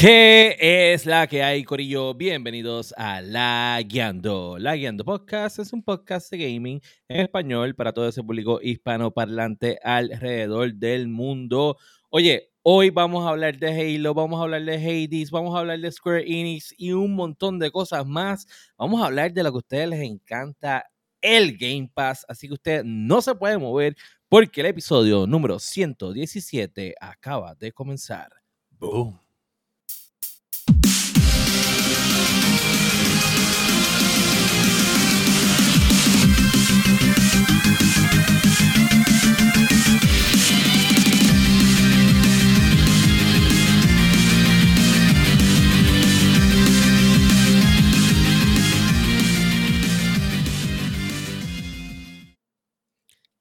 ¿Qué es la que hay, Corillo? Bienvenidos a La Guiando. Podcast es un podcast de gaming en español para todo ese público hispanoparlante alrededor del mundo. Oye, hoy vamos a hablar de Halo, vamos a hablar de Hades, vamos a hablar de Square Enix y un montón de cosas más. Vamos a hablar de lo que a ustedes les encanta, el Game Pass. Así que usted no se puede mover porque el episodio número 117 acaba de comenzar. Boom. Thank you.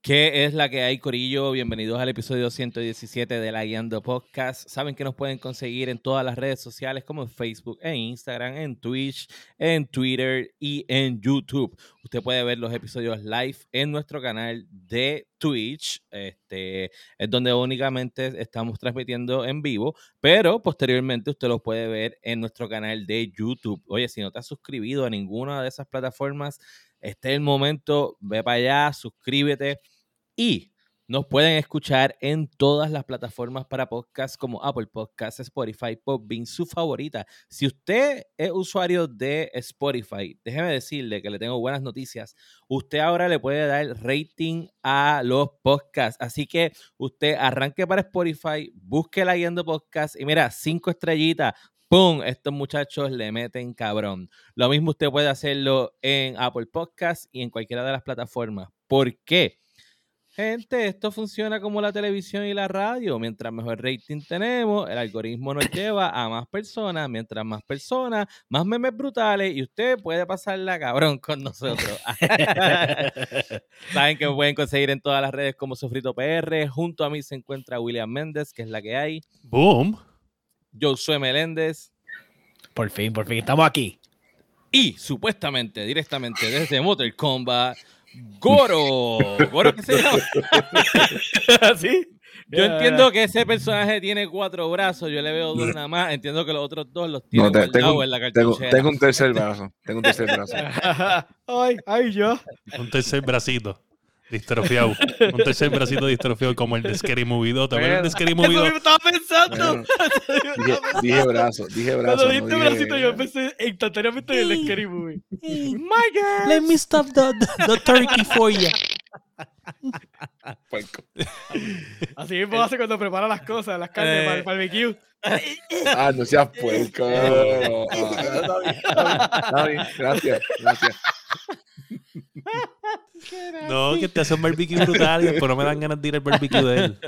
¿Qué es la que hay, Corillo? Bienvenidos al episodio 117 de la Guiando Podcast. Saben que nos pueden conseguir en todas las redes sociales como en Facebook, en Instagram, en Twitch, en Twitter y en YouTube. Usted puede ver los episodios live en nuestro canal de Twitch, este, es donde únicamente estamos transmitiendo en vivo, pero posteriormente usted los puede ver en nuestro canal de YouTube. Oye, si no te has suscrito a ninguna de esas plataformas, este es el momento, ve para allá, suscríbete y nos pueden escuchar en todas las plataformas para podcast como Apple Podcasts, Spotify, Podbean, su favorita. Si usted es usuario de Spotify, déjeme decirle que le tengo buenas noticias. Usted ahora le puede dar rating a los podcasts. Así que usted arranque para Spotify, busque la guiando podcast y mira, cinco estrellitas. ¡Pum! Estos muchachos le meten cabrón. Lo mismo usted puede hacerlo en Apple Podcasts y en cualquiera de las plataformas. ¿Por qué? Gente, esto funciona como la televisión y la radio. Mientras mejor rating tenemos, el algoritmo nos lleva a más personas. Mientras más personas, más memes brutales. Y usted puede pasarla cabrón con nosotros. Saben que me pueden conseguir en todas las redes como Sofrito PR. Junto a mí se encuentra William Méndez, que es la que hay. Boom. Josué Meléndez. Por fin, por fin, estamos aquí. Y supuestamente, directamente desde Motor Combat Goro. ¿Goro qué se llama? ¿Sí? Yo entiendo que ese personaje tiene cuatro brazos, yo le veo dos nada más. Entiendo que los otros dos los tiene No, te- tengo, en la tengo, tengo un tercer brazo. Tengo un tercer brazo. ay, ay, yo. Un tercer bracito distrofiado. Un tercer bracito distrofiado como el de Scary Movie 2. ¿Te acuerdas de Scary Eso Movie 2? mismo estaba pensando. Bueno, dije, dije brazo, dije brazo. Cuando no dijiste dije- bracito, yo pensé instantáneamente en el Scary Movie. Let me stop the, the, the turkey for you. Puerco. Así mismo hace cuando prepara las cosas, las carnes Eh. para el barbecue. Ah, no seas puerco. Ah, bien, está bien. Gracias, gracias. No, que te hace un barbecue brutal y después no me dan ganas de ir al barbecue de él.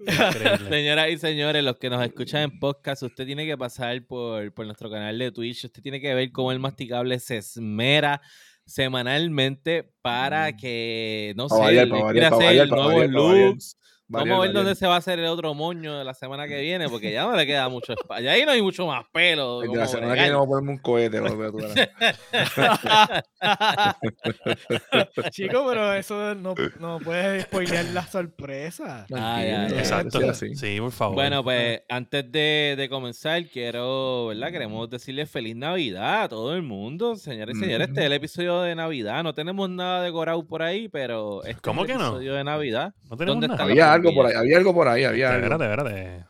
Increíble. Señoras y señores, los que nos escuchan en podcast, usted tiene que pasar por, por nuestro canal de Twitch. Usted tiene que ver cómo el masticable se esmera semanalmente para que, no sé, quiera hacer nuevos looks. Vamos a ver dónde se va a hacer el otro moño de la semana que viene, porque ya no le queda mucho espacio. Ahí no hay mucho más pelo. De la semana que viene vamos a ponerme un cohete. Chico, pero eso no, no puedes spoilear la sorpresa. Ah, ya, ya. Exacto. Sí, así. Sí, por favor. Bueno, pues antes de, de comenzar, quiero, ¿verdad? Queremos decirle feliz Navidad a todo el mundo, señores y señores. Este es el episodio de Navidad. No tenemos nada de Gorau por ahí, pero este ¿Cómo es el que no? episodio de Navidad. no tenemos ¿dónde nada. está? Había algo por ahí, había algo por ahí, había algo. Espérate, espérate.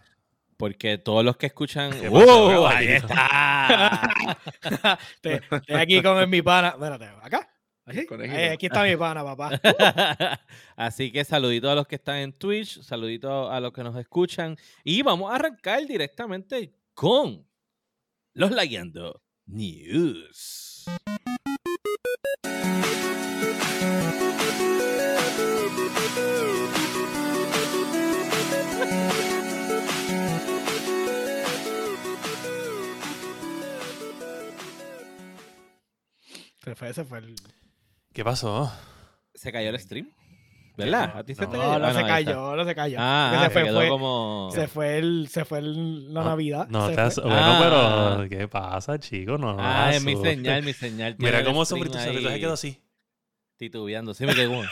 Porque todos los que escuchan. ¿Qué ¡Wow! Ahí está. Estoy aquí con mi pana. Espérate, acá. Ahí, aquí está mi pana, papá. Así que saluditos a los que están en Twitch, saluditos a los que nos escuchan. Y vamos a arrancar directamente con los Layando News. Se fue, se fue el. ¿Qué pasó? Se cayó el stream, ¿verdad? ¿A ti se No, te No, no se cayó, no se cayó. Ah, se fue, quedó fue- como... se fue el, se fue el- la No, Navidad. No se te has... fue. Bueno, Ah. pero ¿qué pasa, chico? No, no Ah, es mi señal, mi señal. Mira cómo ahí se quedó así. Titubeando, sí me quedó.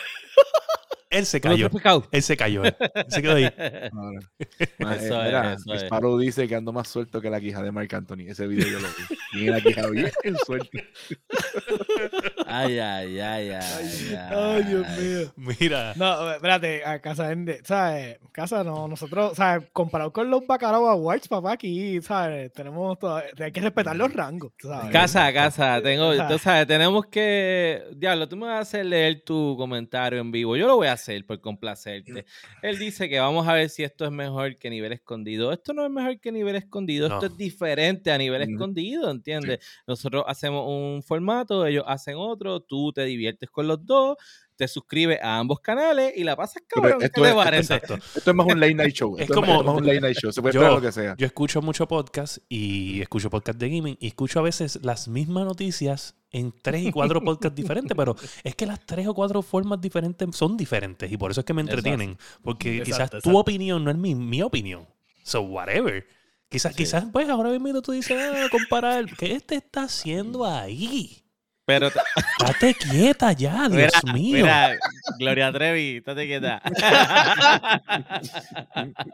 Él se ¿Tú no te cayó. Él se cayó. él. Se quedó ahí. Eso eh, es, mira, eso es. Sparrow dice que ando más suelto que la quija de Marc Anthony. Ese video yo lo vi. Tiene la quija bien suelto. Ay, ay, ay, ay. Ay, Dios mío. Mira. No, espérate, a casa, en- ¿sabes? Casa no, nosotros, ¿sabes? Comparado con los Bacalao Awards, papá, aquí, ¿sabes? Tenemos todo, hay que respetar los rangos, ¿sabes? Casa, casa, tengo, tú sabes, tenemos que, diablo, tú me vas a hacer leer tu comentario en vivo, yo lo voy a hacer por complacerte. Él dice que vamos a ver si esto es mejor que nivel escondido. Esto no es mejor que nivel escondido, esto No. es diferente a nivel escondido, ¿entiendes? Nosotros hacemos un formato, ellos hacen otro, tú te diviertes con los dos, te suscribes a ambos canales y la pasas cabrón, ¿qué esto te es- esto parece? Exacto. Esto es más un late night show. Es Esto como- es más un late night show. Se puede Yo- esperar lo que sea. Yo escucho mucho podcast y escucho podcast de gaming y escucho a veces las mismas noticias en tres y cuatro podcasts diferentes, pero es que las tres o cuatro formas diferentes son diferentes y por eso es que me Exacto. entretienen, porque quizás Exacto, tu opinión no es mi, mi opinión. So, whatever. Quizás, Sí. quizás, pues ahora mismo tú dices, ah, comparar, ¿qué te está haciendo ahí? Pero, te- Date quieta ya, Dios mira, mío. mira, Gloria Trevi, estate quieta.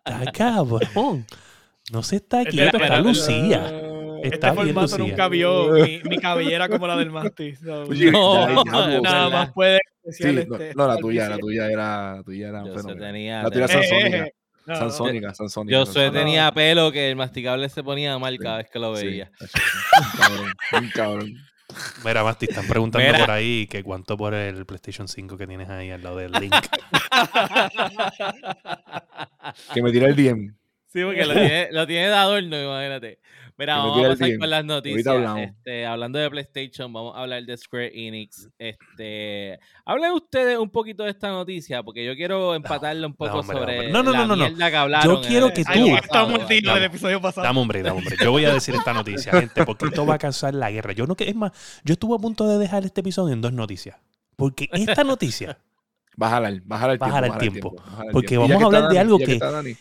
Está cabrón. No se está Este- quieto, está pero- Lucía. Este Está formato Lucía. nunca vio mi, mi cabellera como la del Masti. so, Oye, No, nada ¿verdad? más puede Sí, no, este, no, la tuya, la tuya era, la tuya era un Yo tenía, La tuya Eh, Sansónica. eh, no, no. Sansónica, Sansónica. Yo soy, tenía pelo que el masticable se ponía mal cada vez que lo Sí, veía. un cabrón, un cabrón. Mira, Basti, están preguntando Mira. por ahí que cuánto por el PlayStation 5 que tienes ahí al lado del link. Que me tire el DM. Sí, porque lo tiene, lo tiene de adorno, imagínate. Mira, vamos a pasar con las noticias. Este, hablando de PlayStation, vamos a hablar de Square Enix. Este, hablen ustedes un poquito de esta noticia, porque yo quiero empatarla un poco hombre, sobre. No, no, la no, no, mierda que hablaron. en quiero que tú- estamos del episodio pasado. Dame hombre, dame hombre. Yo voy a decir esta noticia, gente, porque esto va a causar la guerra. Yo no que es más, yo estuve a punto de dejar este episodio en dos noticias. Porque esta noticia, Bájala, el- bájala el tiempo. Bájala el tiempo. Porque vamos a hablar de algo que- Dani,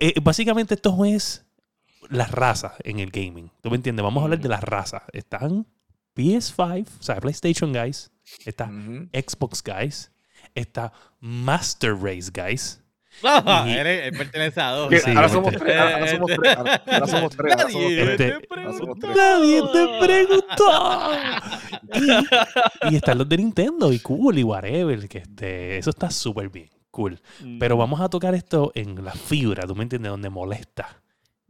eh, básicamente esto es las razas en el gaming. ¿Tú me entiendes? Vamos a hablar de las razas. Están PS5, o sea, PlayStation Guys, está. Xbox Guys, está Master Race Guys. No, Y- él, pertenece a dos. Sí, ahora somos tres, ahora, somos tres, ahora, ahora somos tres, ahora somos Nadie tres. Este- te Ahora somos preguntó. tres. Nadie te preguntó. Y, y están los de Nintendo y cool y whatever. Que este, eso está súper bien. Cool. Pero vamos a tocar esto en la fibra, ¿tú me entiendes? Donde molesta.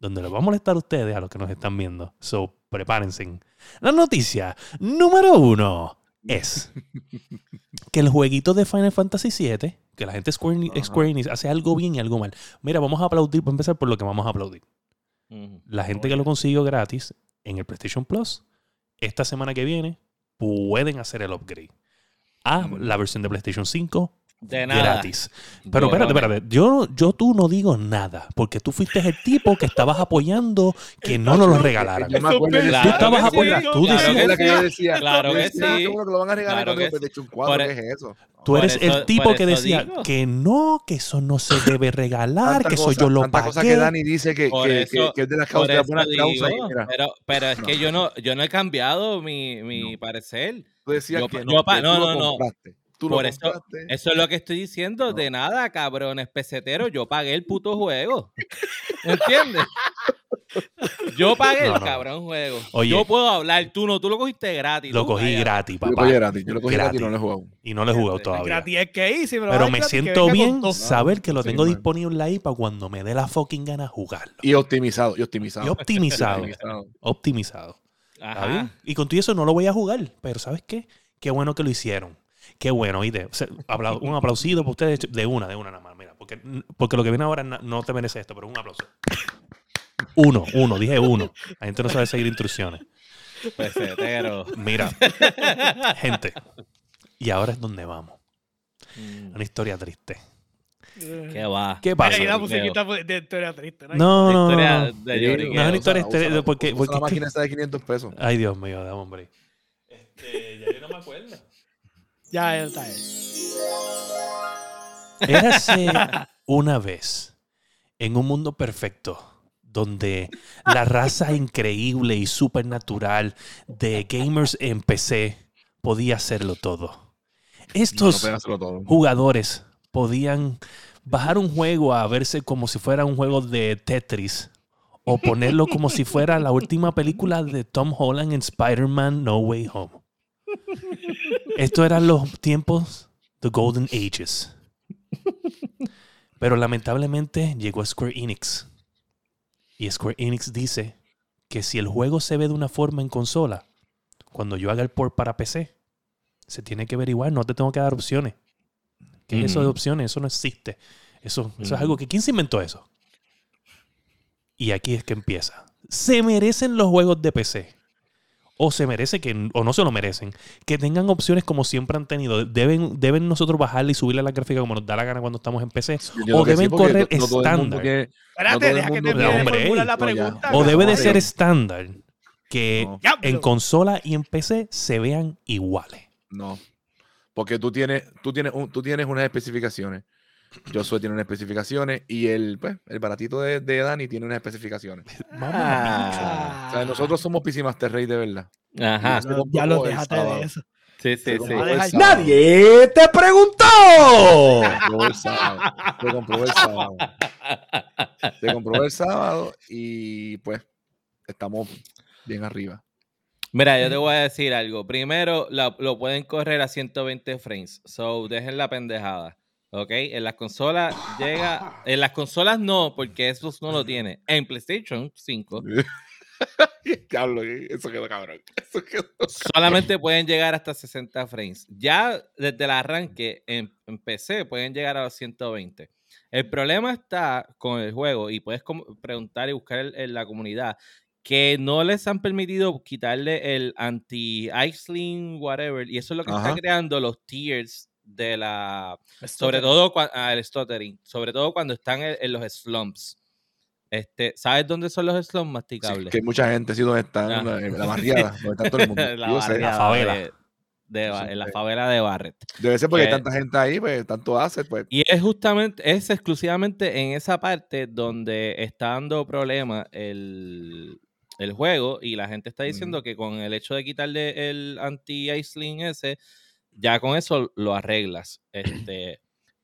Donde les va a molestar a ustedes, a los que nos están viendo. So, prepárense. La noticia número uno es que el jueguito de Final Fantasy VII, que la gente Square, Enix-. Square Enix hace algo bien y algo mal. Mira, vamos a aplaudir, para empezar por lo que vamos a aplaudir. La gente que lo consiguió gratis en el PlayStation Plus, esta semana que viene, pueden hacer el upgrade a la versión de PlayStation 5 De nada. gratis. Pero Yo espérate, no- espérate. Yo, yo tú no digo nada, porque tú fuiste el tipo que estabas apoyando que no nos lo regalaran. Yo me acuerdo de Claro Tú estabas apoyando, sí, tú claro decías- que la que yo decía. Claro que sí. que lo van a regalar Claro cuando 4, Por- ¿qué es eso? Tú eres eso- el tipo que decía digo. que no, que eso no se debe regalar, Tanta que eso cosa- yo lo tanta cosa que pagué. Dani dice que, que, eso- que, que es de las causas, de buenas causas. pero, pero es que yo no, yo no he cambiado mi, mi No. parecer. tú decías yo que no, yo que no, tú lo no, no. compraste. Tú Por lo eso-. Eso es lo que estoy diciendo. No. De nada, cabrones peseteros. Yo pagué el puto juego. ¿Entiendes? Yo pagué No, el no. cabrón juego. Oye. yo puedo hablar, tú no, tú lo cogiste gratis. Lo cogí vaya. gratis, Yo lo papá. cogí gratis, yo lo cogí gratis y no lo he jugado. Y no lo he jugado todavía. Gratis es que hice, Pero a me siento con bien saber que lo Sí, tengo man. disponible ahí para cuando me dé la fucking gana jugarlo. Y optimizado, y optimizado. Y optimizado. Optimizado. optimizado. ¿Está Ajá. bien? Y con todo eso no lo voy a jugar. Pero ¿sabes qué? Qué bueno que lo hicieron. Qué bueno, ¿oíste? O sea, apla- un aplausido para ustedes de una, de una nada más. Mira, porque, porque lo que viene ahora no te merece esto, pero un aplauso. Uno, uno, dije uno. La gente no sabe seguir instrucciones. Pesetero. Mira, gente. Y ahora es donde vamos. Mm, Una historia triste. ¿Qué va? ¿Qué pasa? musiquita de historia triste. ¿no? No, La no, no, historia no. de Sí, lloriqueo. No es una historia usa- porque- porque la máquina está de 500 pesos. Ay, Dios mío, dame hombre. Este, ya yo no me acuerdo. Ya, está. él. Érase una vez en un mundo perfecto donde la raza increíble y supernatural de gamers en PC podía hacerlo todo. No, no Estos pueden hacerlo todo. jugadores podían bajar un juego a verse como si fuera un juego de Tetris o ponerlo como si fuera la última película de Tom Holland en Spider-Man No Way Home. Estos eran los tiempos, the Golden Ages. Pero lamentablemente llegó Square Enix. Y Square Enix dice que si el juego se ve de una forma en consola, cuando yo haga el port para PC, se tiene que averiguar, no te tengo que dar opciones. ¿Qué es eso de opciones? Eso no existe. Eso, eso es algo que... ¿Quién se inventó eso? Y aquí es que empieza. ¿Se merecen los juegos de PC? O se merece que, o no se lo merecen, que tengan opciones como siempre han tenido. Deben, deben nosotros bajarle y subirle la gráfica como nos da la gana cuando estamos en PC. Yo O deben porque correr no estándar. que- Espérate, el deja que termine de la no, pregunta. O debe de ser estándar que No. En consola y en PC se vean iguales. No. Porque tú tienes, tú tienes, un- tú tienes unas especificaciones. Josué tiene unas especificaciones y el, pues, el baratito de, de Dani tiene unas especificaciones. Ah. O sea, nosotros somos PC Master Race de verdad. Ajá. Ya lo sábado. de eso. Sí, sí, sí. ¡Nadie te preguntó! Se compró el sábado. Se compró el sábado. Se compró el sábado y pues estamos bien arriba. Mira, yo te voy a decir algo. Primero, la- lo pueden correr a 120 frames. So, dejen la pendejada. ¿Ok? En las consolas llega. En las consolas no, porque esos no lo tiene. En PlayStation 5 Diablo, eso quedó cabrón. Eso quedó solamente pueden llegar hasta 60 frames. Ya desde el arranque en, en PC pueden llegar a los 120. El problema está con el juego, y puedes preguntar y buscar en, en la comunidad, que no les han permitido quitarle el anti-Iceling, whatever, y eso es lo que está Ajá. creando los tiers de la. Sobre todo cua- ah, el stuttering, sobre todo cuando están en, en los slumps. Este, ¿Sabes dónde son los slumps Sí, masticables? que mucha gente, sí, donde está en la, en la barriada, donde está todo el mundo. la sé. barriada favela. de- de Sí, en la favela de Barrett. Debe ser porque hay tanta gente ahí, pues tanto hace, pues. Y es justamente, es exclusivamente en esa parte donde está dando problema el, el juego y la gente está diciendo que con el hecho de quitarle el anti-Iceling ese, ya con eso lo arreglas. Este,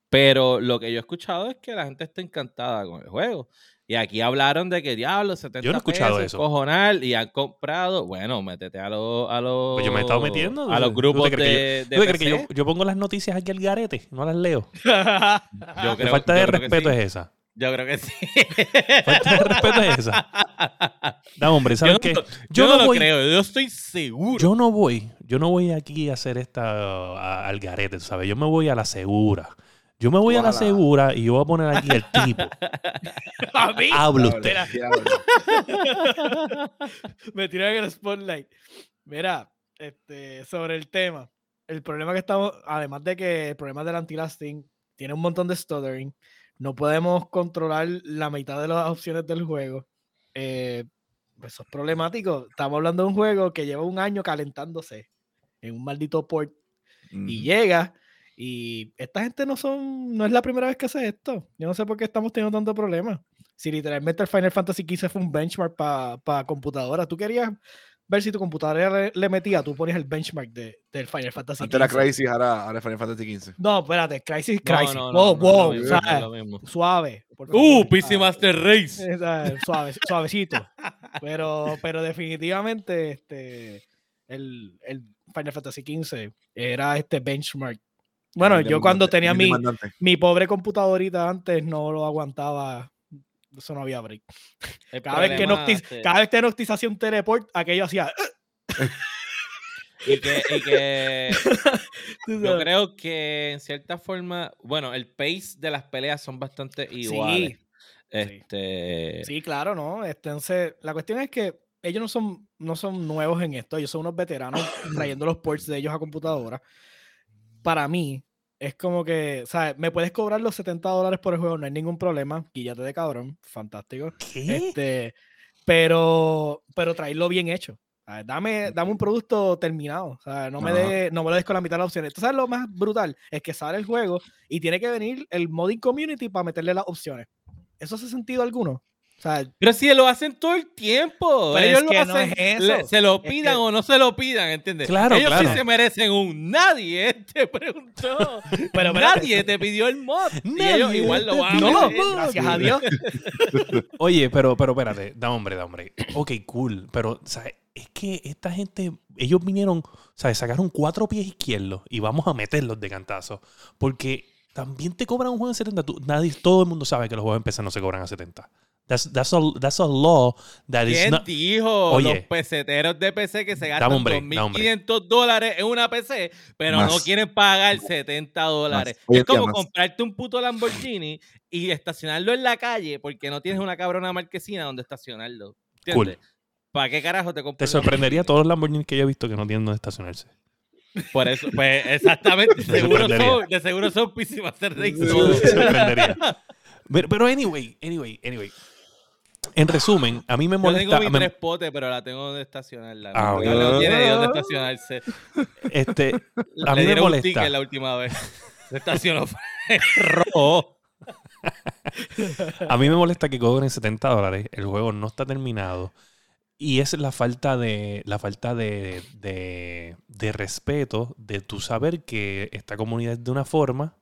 pero lo que yo he escuchado es que la gente está encantada con el juego. Y aquí hablaron de que diablo, 70 Yo no he escuchado pesos, eso. cojonal, y han comprado. Bueno, métete a los a los Pues yo me he estado metiendo. a los ¿Tú te grupos que de, ¿Tú de te crees que PC. yo, yo pongo las noticias aquí al garete? No las leo. Yo La creo- falta yo de creo respeto sí. es esa. Yo creo que sí. Falta de respeto es esa. No, hombre, Yo ¿sabes no, qué? yo Yo no no lo voy- creo, yo estoy seguro. Yo no voy, yo no voy aquí a hacer esta a- al garete, tú ¿sabes? Yo me voy a la segura. Yo me voy a la Ojalá. segura y yo voy a poner aquí el tipo. A mí Habla Diablo, usted. me tiran en el spotlight. Mira, este, sobre el tema. El problema que estamos, además de que el problema del anti-lasting tiene un montón de stuttering, no podemos controlar la mitad de las opciones del juego. Eh, pues eso es problemático. Estamos hablando de un juego que lleva un año calentándose en un maldito port y Ujú. llega y esta gente no son no es la primera vez que hace esto yo no sé por qué estamos teniendo tanto problema si literalmente el Final Fantasy XV fue un benchmark para computadora tú querías ver si tu computadora le, le metía tú ponías el benchmark de, del Final Fantasy Antes era XV. Crisis, ahora, ahora Final Fantasy XV. no espérate Crisis No, Crisis no, wow no, no, wow suave Uh, PC ¿sabes? Master Race. Suave, suavecito. Pero, pero definitivamente este, el, el Final Fantasy XV era este benchmark. Bueno, yo cuando tenía mi, mi pobre computadorita antes no lo aguantaba. Eso no había break. El Cada vez, que este, cada vez que Noctis hacía un teleport, aquello hacía. y que, y que yo creo que en cierta forma, bueno, el pace de las peleas son bastante iguales. Sí, Este, sí, claro, ¿no? Este, Entonces, la cuestión es que ellos no son, no son nuevos en esto, ellos son unos veteranos trayendo los ports de ellos a computadora. Para mí, es como que, ¿sabes? Me puedes cobrar los 70 dólares por el juego, no hay ningún problema. Guíllate de cabrón, fantástico. ¿Qué? Este, pero, pero traerlo bien hecho. ¿sabes? Dame, dame un producto terminado. ¿sabes? No, me de, no me lo des con la mitad de las opciones. Entonces, lo más brutal es que sale el juego y tiene que venir el modding community para meterle las opciones. ¿Eso hace sentido alguno? O sea, Pero si lo hacen todo el tiempo. Pero Ellos es lo que no hacen, es le- eso. se lo Es pidan que- o no se lo pidan, ¿entiendes? Claro, Ellos claro. sí se merecen un. Nadie te preguntó. Pero nadie te pidió el mod. y ellos Nadie igual lo van a no, hacer. gracias a Dios. Oye, pero, pero espérate, da hombre, da hombre. Ok, cool. Pero, ¿sabes? Es que esta gente, ellos vinieron, ¿sabes? Sacaron cuatro pies izquierdos y vamos a meterlos de cantazo. Porque también te cobran un juego en 70. Tú- nadie, todo el mundo sabe que los juegos en PC no se cobran a 70. That's, that's, a, that's a law that is ¿Quién not. dijo? Oye. los peseteros de PC que se gastan un break, dame un break. 2.500 dólares en una PC, pero no quieren pagar 70 dólares. Es como más. comprarte un puto Lamborghini y estacionarlo en la calle porque no tienes una cabrona marquesina donde estacionarlo. ¿Entiendes? ¿Para qué carajo te Te compras? sorprendería todos los Lamborghini que yo he visto que no tienen donde estacionarse. Por eso, pues exactamente. Me seguro son, de seguro son písimas Me sorprendería. Pero, pero anyway, anyway, anyway. En resumen, a mí me Yo molesta. tengo mi tres potes, pero la tengo donde estacionarla. Ah, cabrón No tiene dónde estacionarse. este, a mí me un molesta. ticket la última vez. Se estacionó rojo. A mí me molesta que cobren 70 dólares. El juego no está terminado. Y es la falta de. La falta de, de, de respeto de tu saber que esta comunidad es de una forma.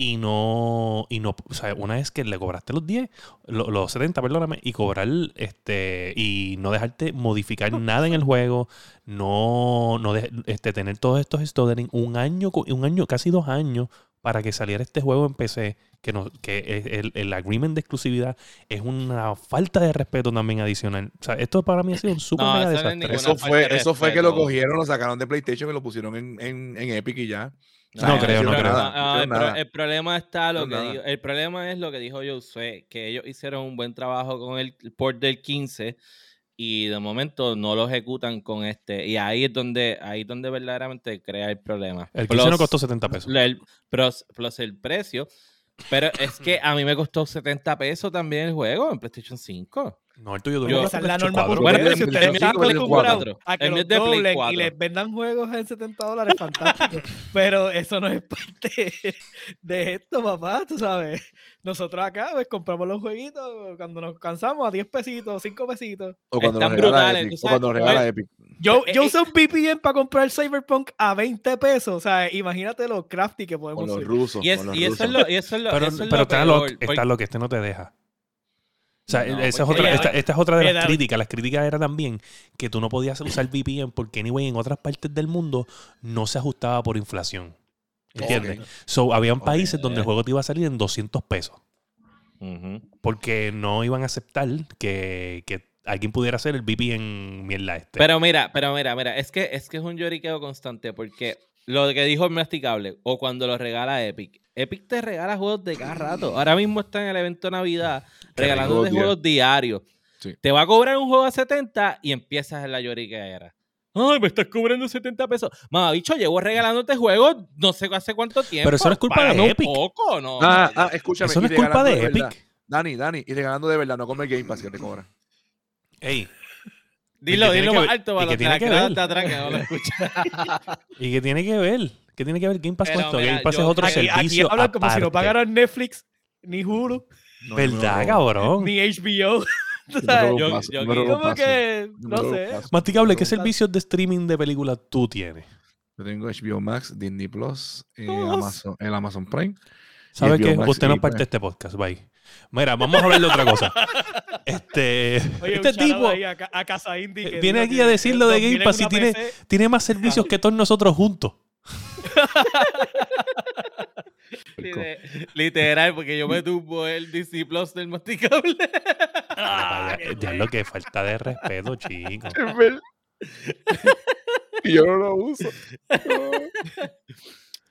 Y no. Y no. O sea, una vez que le cobraste los 10, lo- los 70, perdóname, y cobrar este. Y no dejarte modificar nada en el juego. No. no de- este, tener todos estos stuttering. Un año, un año, casi dos años. Para que saliera este juego en PC. Que, no, que el, el agreement de exclusividad es una falta de respeto también adicional. O sea, esto para mí ha sido un super No, mega desastre. Eso fue, de eso fue que lo cogieron, lo sacaron de PlayStation y lo pusieron en, en, en Epic y ya. No creo, no creo. nada, Ah, no el, pro- problema está lo No que el problema es lo que dijo Josué, que ellos hicieron un buen trabajo con el port del 15 y de momento no lo ejecutan con este y ahí es donde ahí es donde verdaderamente crea el problema. El 15 no costó 70 pesos. el, plus, plus el precio. Pero es que a mí me costó 70 pesos también el juego en PlayStation 5. No, el tuyo Yo- duró Esa es la norma 4. por Bueno. Si ustedes están acostumbrados cuatro. a que los doblen y 4. les vendan juegos en 70 dólares, fantástico. Pero eso no es parte de esto, papá, tú sabes. Nosotros acá pues, compramos los jueguitos cuando nos cansamos a 10 pesitos, 5 pesitos. O cuando nos Están regala brutales, Epic. tú O cuando nos sabes, regala pues, Epic. Yo, Eh, yo eh, usé un VPN para comprar Cyberpunk a 20 pesos. O sea, imagínate lo crafty que podemos Con los rusos. Y, es- con los y eso, es lo, y eso es lo, Pero, eso es pero lo está, lo, está porque- lo que este no te deja. O sea, No, esa, es porque- otra, Oye, esta, esta es otra de las David. críticas. Las críticas era también que tú no podías usar VPN porque, anyway, en otras partes del mundo no se ajustaba por inflación. ¿Entiendes? So, habían países donde el juego te iba a salir en 200 pesos. Porque no iban a aceptar que, que alguien pudiera hacer el VPN mierda este. Pero mira, pero mira, mira, es que es que es un lloriqueo constante porque lo que dijo el masticable o cuando lo regala Epic. Epic te regala juegos de cada rato. Ahora mismo está en el evento de Navidad regalándote juegos diarios. Sí. Te va a cobrar un juego a 70 y empiezas en la lloriqueera. Ay, me estás cobrando 70 pesos. Mamá, bicho, llevo regalándote juegos no sé hace cuánto tiempo. Pero eso no es culpa de Epic. poco, ¿no? Ah, ah, escúchame. Eso no es culpa de Epic. verdad. Dani, Dani, y regalando de verdad, no come el Game Pass que te cobra. Ey, dilo, tiene dilo que más ver- alto para que los que ver. atrás que no lo escuchan. ¿y qué tiene que ver? ¿Qué tiene que ver Game Pass con esto? Game Pass yo- es otro Aquí, aquí servicio hablan como si no pagaran Netflix, ni Hulu, No, ¿Verdad, no, cabrón? ni HBO. Tú sabes, Yo- yo yo Como paso. que, no sé. Masticable, ¿qué servicios de streaming de películas tú tienes? Yo tengo HBO Max, Disney Plus, eh. Amazon, el Amazon Prime. ¿Sabe qué? Usted no parte pues, de este podcast, bye. Mira, vamos a hablar de otra cosa. Este, Oye, este tipo ahí a, Ca- a Casa Indie. que viene aquí a decir lo de Game Pass y tiene, más servicios que todos nosotros juntos. Lite- Literal, porque yo me tumbo el DC Plus del masticable. Ah, ya es lo que falta de respeto, chicos. Yo no lo uso.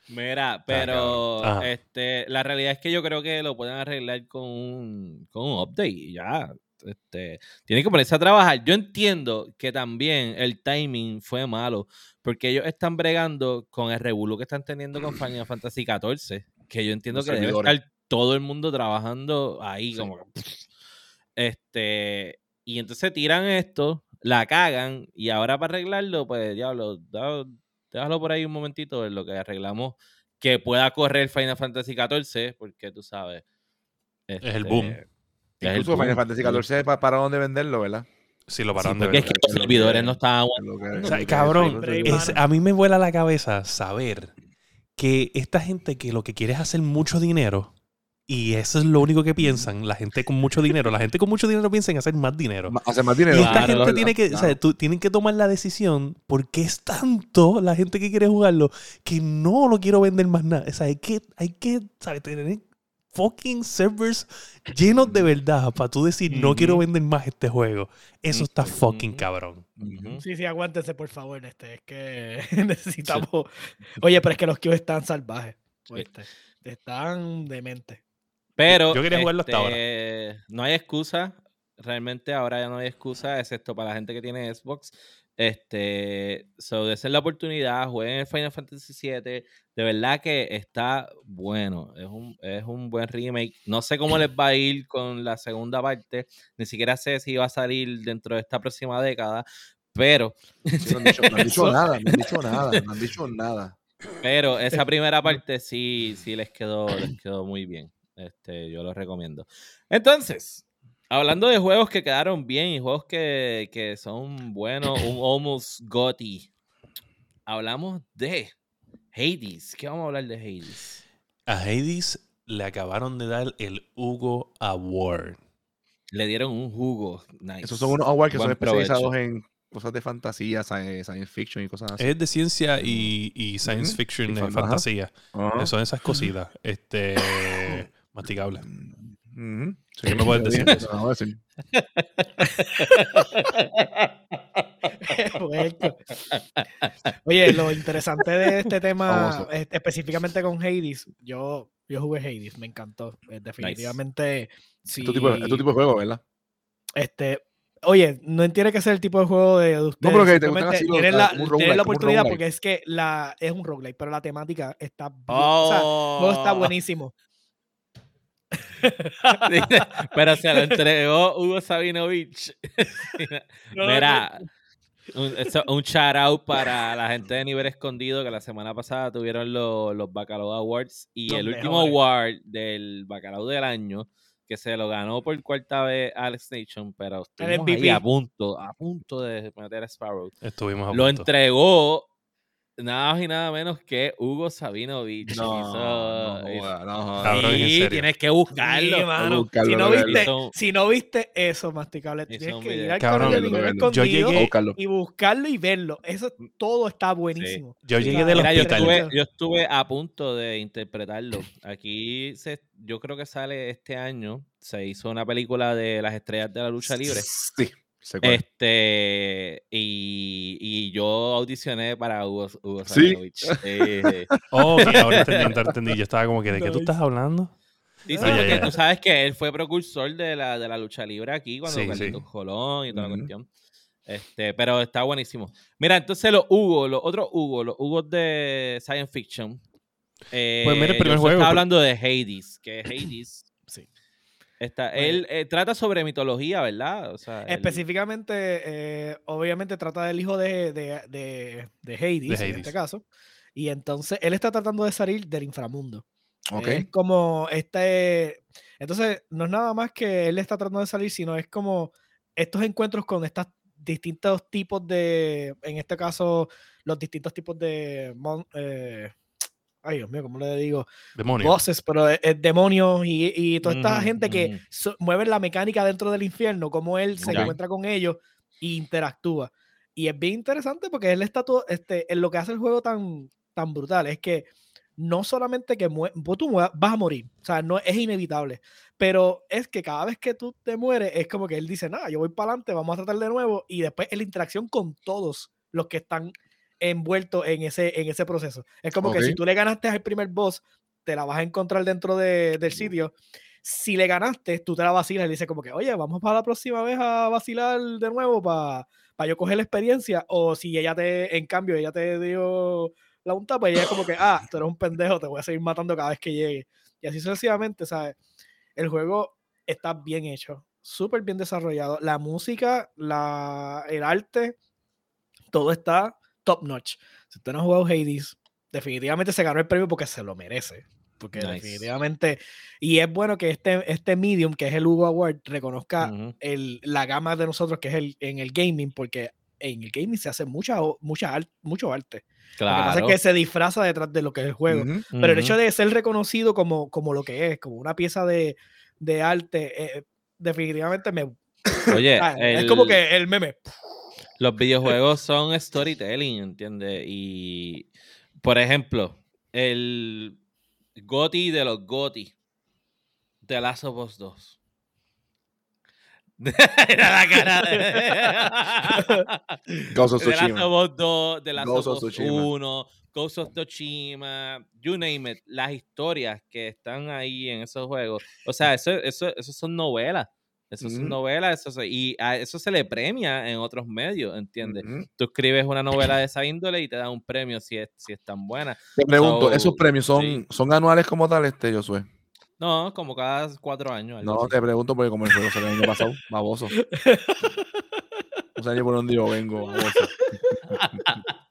Mira, pero este, la realidad es que yo creo que lo pueden arreglar con un, con un update y ya. Este, tienen que ponerse a trabajar. Yo entiendo que también el timing fue malo, porque ellos están bregando con el revuelo que están teniendo con Final Fantasy XIV, que yo entiendo Los que debe estar todo el mundo trabajando ahí, Sí. como que, este, y entonces tiran esto, la cagan, y ahora para arreglarlo, pues diablo, da- déjalo por ahí un momentito en lo que arreglamos que pueda correr Final Fantasy XIV, porque tú sabes. Es el boom. este, Es el Incluso Final boom, Fantasy sí. XIV pa- para dónde venderlo, ¿verdad? Sí, lo Sí, pararon de porque es que los Es lo servidores no estaban Es lo que- O es sea, lo que- cabrón, es- a mí me vuela la cabeza saber que esta gente que lo que quiere es hacer mucho dinero y eso es lo único que piensan, la gente con mucho dinero, la gente con mucho dinero piensa en hacer más dinero. Hacer más dinero. Y esta Claro, gente tiene que, o sea, Claro. tú- tienen que tomar la decisión porque es tanto la gente que quiere jugarlo que no lo quiero vender más nada. O sea, hay que, hay que ¿sabes? tener fucking servers llenos de verdad para tú decir no quiero vender más este juego. Eso está fucking cabrón. Sí, sí, aguántense, por favor. Este, es que necesitamos. Oye, pero es que los kills están salvajes. ¿oíste? Están dementes. Pero Yo quería jugarlo hasta este, no hay excusa. Realmente ahora ya no hay excusa, excepto para la gente que tiene Xbox. Este, so, de ser la oportunidad, jueguen el Final Fantasy VII. De verdad que está bueno. Es un, es un buen remake. No sé cómo les va a ir con la segunda parte. Ni siquiera sé si va a salir dentro de esta próxima década. Pero, No han dicho, no han dicho nada, no han dicho nada, no han dicho nada. pero esa primera parte sí, sí les quedó, les quedó muy bien. Este, yo lo recomiendo. Entonces, hablando de juegos que quedaron bien y juegos que, que son buenos, un almost goty. Hablamos de Hades. ¿Qué vamos a hablar de Hades? A Hades le acabaron de dar el Hugo Award. Le dieron un jugo. Nice. Esos son unos awards que son especializados provecho. en cosas de fantasía, sci- science fiction y cosas así. Es de ciencia y, y science fiction, Y fan- ajá. fantasía. Son esas cositas. Este. No, decir. Puerco. Oye, lo interesante de este tema, específicamente con Hades, yo, yo jugué Hades, me encantó. Eh, definitivamente, sí. Es tu tipo, es tu tipo de juego, ¿verdad? Este, oye, no tiene que ser el tipo de juego de, de ustedes. pero que te gustan así los- tienen ah, la, un oportunidad roguelike. porque es que la, es un roguelike, pero la temática está bien, o sea, el Oh. juego está buenísimo. Pero se lo entregó Hugo Sabinovich. No, no, Mira, un, eso- un shout out para la gente de Nivel Escondido que la semana pasada tuvieron lo- los Bacalao Awards y Los el último award del Bacalao del año que se lo ganó por cuarta vez Alex Nation, pero estuvimos ahí a punto, a punto de meter a Sparrow. Estuvimos a Lo punto. entregó nada más y nada menos que Hugo Sabinovich. No, Hizo- no, hizo- no, joda. Cabrón, Sí, tienes que Sí, buscarlo. mano. buscarlo, si, no viste, si no viste eso, masticable, tienes que ir al Cabrón, canal de lo Nivel vendo. Yo llegué- A buscarlo. y buscarlo y verlo. Eso todo está buenísimo. Yo llegué del Mira, yo hospital. estuve, yo estuve a punto de interpretarlo. Aquí se, yo creo que sale este año. Se hizo una película de las estrellas de la lucha libre. Sí. Este, y, y yo audicioné para Hugo, Hugo ¿Sí? Eh, Oh, ok, ahora entendí, ahora entendí. Yo estaba como que, ¿de qué tú estás hablando? sí, sí, Ah, porque tú sabes que él fue precursor de la, de la lucha libre aquí cuando Sí, sí. Colón y toda la cuestión. Este, pero está buenísimo. Mira, entonces los Hugo, los otros Hugo, los Hugo de Science Fiction. Eh, Pues mira el primer Joshua juego, Está pero- hablando de Hades, que Hades. Está, Pues- él eh, trata sobre mitología, ¿verdad? O sea, él- Específicamente, eh, obviamente trata del hijo de, de, de, de Hades, De en Hades. este caso. Y entonces él está tratando de salir del inframundo. Ok. Es como este. Entonces, no es nada más que él está tratando de salir, sino es como estos encuentros con estos distintos tipos de. En este caso, los distintos tipos de. mon- eh, ay, Dios mío, ¿cómo le digo? Demonio. voces, pero es, es demonios y, y toda esta Ujú, gente que ujú. so- mueve la mecánica dentro del infierno, como él se Ya. encuentra con ellos e interactúa. Y es bien interesante porque él está todo, este, en lo que hace el juego tan, tan brutal, es que no solamente que mue- vos tú mue- vas a morir, o sea, no es inevitable, pero es que cada vez que tú te mueres, es como que él dice, nada, yo voy para adelante, vamos a tratar de nuevo, y después es la interacción con todos los que están envueltos en ese, en ese proceso. Es como que si tú le ganaste al primer boss, te la vas a encontrar dentro de- del sitio. Si le ganaste, tú te la vacilas y le dices como que, oye, vamos para la próxima vez a vacilar de nuevo para yo coger la experiencia. O si ella te, en cambio, ella te dio la unta, pues ella es como que, ah, tú eres un pendejo, te voy a seguir matando cada vez que llegue. Y así sucesivamente, ¿sabes? El juego está bien hecho, súper bien desarrollado. La música, la, el arte, todo está top notch. Si usted no ha jugado Hades, definitivamente se ganó el premio porque se lo merece. Porque Nice. definitivamente, y es bueno que este, este medium, que es el Hugo Award, reconozca Ujú. el, la gama de nosotros, que es el en el gaming, porque en el gaming se hace mucha, mucha ar- mucho arte. Lo que pasa Claro. es que se disfraza detrás de lo que es el juego. Ujú. Pero el Ujú. hecho de ser reconocido como, como lo que es, como una pieza de, de arte, eh, definitivamente me... Oye, ah, es como el- que el meme. Los videojuegos son storytelling, ¿entiendes? Y, por ejemplo, el GOTI de los GOTI, The Last of Us 2. Era la cara de... Ghost of The Last Tsushima. of Us 2, The Last Ghost of Us Tsushima. 1, Ghost of Tsushima, you name it. Las historias que están ahí en esos juegos. O sea, eso, eso, eso son novelas. Eso Ujú. novelas. Eso, se- y a eso se le premia en otros medios, ¿entiendes? Tú escribes una novela de esa índole y te dan un premio si es, si es tan buena. Te pregunto, So, ¿esos premios son, sí. son anuales como tal, este, Josué? No, como cada cuatro años. No, así. te pregunto porque como el juego salió el año pasado, baboso. No sé ni por dónde yo vengo, baboso.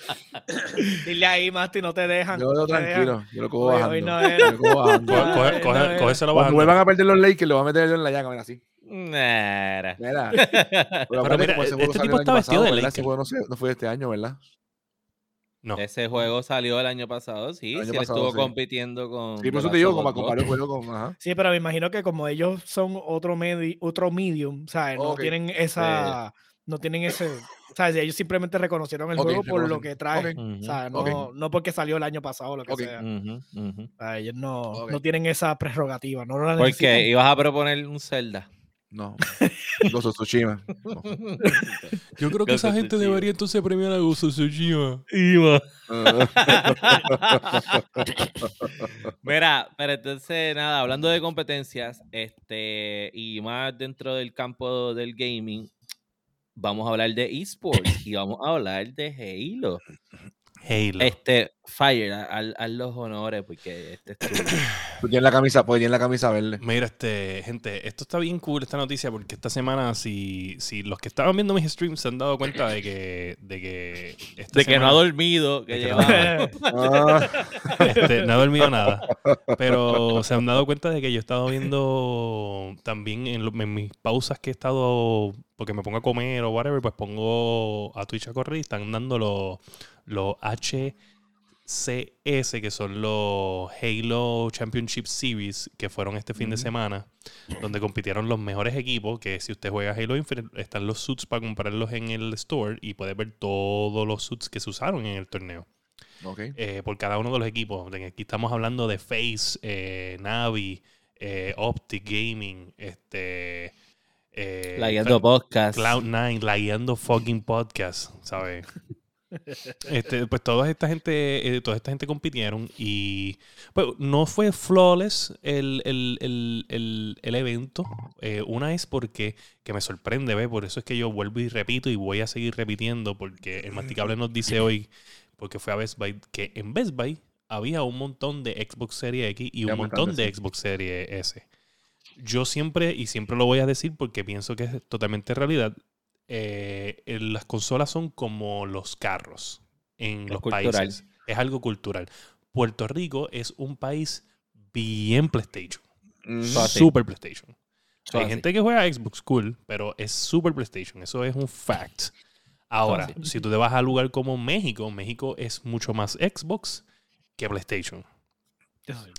Dile ahí, Masti, no te dejan. Yo lo no te dejan. tranquilo, yo lo cojo Hoy- bajando. hoy no yo era. lo cojo bajando. Co- coge- coge- cógeselo Cuando bajando. vuelvan a perder los Lakers, le voy a meter yo en la llaga, mira así. Nah. Mira. Pero mira, este tipo está vestido de ¿verdad? Ese Laker. juego no, sé, no fue de este año, ¿verdad? No. Ese juego salió el año pasado, sí. El año sí, pasado, estuvo sí. compitiendo con. Sí, por eso te digo, como 2. varios juegos con. Ajá. Sí, pero me imagino que como ellos son otro, medi otro medium, ¿sabes? No tienen esa... No tienen ese... ¿Sabes? Ellos simplemente reconocieron el juego por lo que trae. Ok. Ujú, ¿sabes? No, no porque salió el año pasado o lo que sea. O sea, ellos no, no tienen esa prerrogativa. No la ¿Por qué? ¿Ibas a proponer un Zelda? No. Ghost of Tsushima. No. Yo creo que Ghost esa gente Tsushima. debería entonces premiar a Ghost of Tsushima. Mira, pero entonces, nada, hablando de competencias, este, y más dentro del campo del gaming, vamos a hablar de esports y vamos a hablar de Halo. Halo. Este, Fire, haz los honores porque este es tu- Tú tienes la camisa, pues tienes la camisa verde. Mira, este, gente, esto está bien cool, esta noticia, porque esta semana, si, si los que estaban viendo mis streams se han dado cuenta de que. De que, esta de que no ha dormido, que de que no- llevaba. Ah, este, no he dormido nada. Pero se han dado cuenta de que yo he estado viendo también en, lo- en mis pausas que he estado, porque me pongo a comer o whatever, pues pongo a Twitch a correr y están dando los, los HCS, que son los Halo Championship Series, que fueron este fin de semana, donde compitieron los mejores equipos, que si usted juega Halo Infinite, están los suits para comprarlos en el store y puede ver todos los suits que se usaron en el torneo ok. eh, por cada uno de los equipos. Aquí estamos hablando de Face, eh, Navi, eh, Optic Gaming, este. Eh, La guiando podcast. Cloud9, la guiando fucking podcast, ¿sabes? Este, pues toda esta gente, eh, toda esta gente compitieron y pues no fue flawless el, el- el- el- el evento. Eh, una es porque que me sorprende, ¿ves? Por eso es que yo vuelvo y repito y voy a seguir repitiendo porque el masticable nos dice hoy, porque fue a Best Buy, que en Best Buy había un montón de Xbox Series X y un montón de. Xbox Series S. Yo siempre, y siempre lo voy a decir porque pienso que es totalmente realidad, eh, las consolas son como los carros en Es los cultural. países. Es algo cultural. Puerto Rico es un país bien PlayStation. Mm. Super PlayStation. Hay gente que juega Xbox cool, pero es super PlayStation. Eso es un fact. Ahora, si tú te vas a lugar como México, México es mucho más Xbox que PlayStation.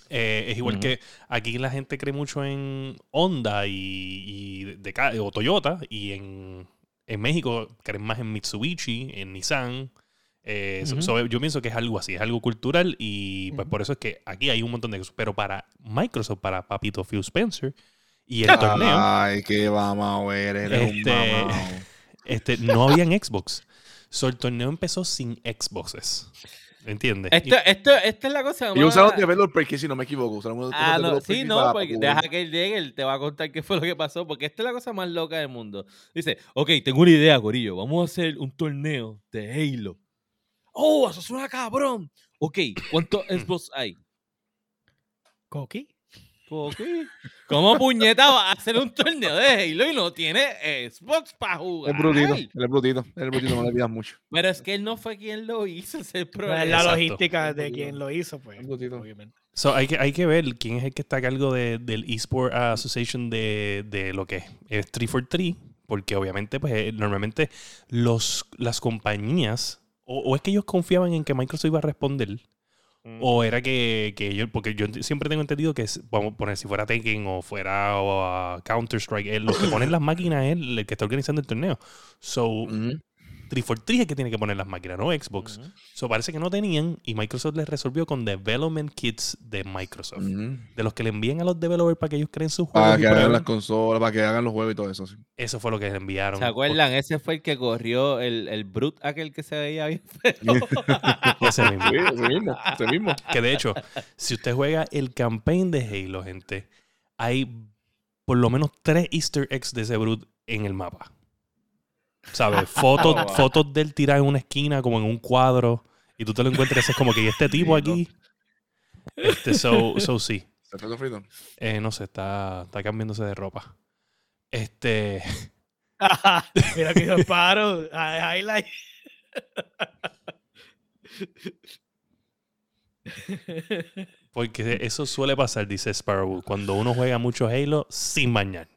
Eh, es igual que aquí la gente cree mucho en Honda y, y de, o Toyota y en, en México creen más en Mitsubishi, en Nissan. Eh, so- yo pienso que es algo así, es algo cultural y pues por eso es que aquí hay un montón de cosas. Pero para Microsoft, para Papito Phil Spencer y el torneo, Ay, qué mamao eres, eres Este, un mamao. este, no habían Xbox. So, el torneo empezó sin Xboxes. ¿Entiendes? Esto, esto, esta es la cosa Y más- usaron developer kit, si no me equivoco. Usaron Ah, no, developer sí, no, porque para- deja que él llegue, él te va a contar qué fue lo que pasó, porque esta es la cosa más loca del mundo. Dice, ok, tengo una idea, Corillo, vamos a hacer un torneo de Halo. Oh, eso suena cabrón. Ok, ¿cuántos Xbox hay? ¿Coqui? Poki. ¿Cómo puñeta va a hacer un torneo de Halo y no tiene Xbox para jugar? Es brutito, es brutito, es brutito, no le pidas mucho. Pero es que él no fue quien lo hizo, ese es el problema. la Exacto. logística de quien lo hizo, pues. Un gustito. Obviamente. So, hay, que, hay que ver quién es el que está a cargo de- del eSport Association de, de lo que es, es 343, porque obviamente, pues eh, normalmente los, las compañías, o, o es que ellos confiaban en que Microsoft iba a responder. O era que, que ellos, porque yo siempre tengo entendido que, vamos a poner, si fuera Tekken o fuera o, uh, Counter-Strike, el- los que ponen las máquinas es el, que está organizando el torneo. So. 343 es que tiene que poner las máquinas, no Xbox. Ujú. So, parece que no tenían y Microsoft les resolvió con Development Kits de Microsoft de los que le envían a los developers para que ellos creen sus juegos. Para que hagan las consolas, para que hagan los juegos y todo eso. sí. Eso fue lo que le enviaron. ¿Se acuerdan? Ese fue el que corrió el, el Brute, aquel que se veía bien Por- Ese mismo. Sí, ese mismo, ese mismo. Que de hecho, si usted juega el campaign de Halo, gente, hay por lo menos tres Easter eggs de ese Brute en el mapa. ¿Sabes? Fotos, Oh, wow. fotos del tirado en una esquina, como en un cuadro, y tú te lo encuentras, es como que ¿y este tipo aquí. Este, so, so sí. ¿Se fue frito? Eh, no sé, está, está cambiándose de ropa. Este. Mira que yo paro. hi- Highlight. Porque eso suele pasar, dice Sparrow, cuando uno juega mucho Halo sin bañar.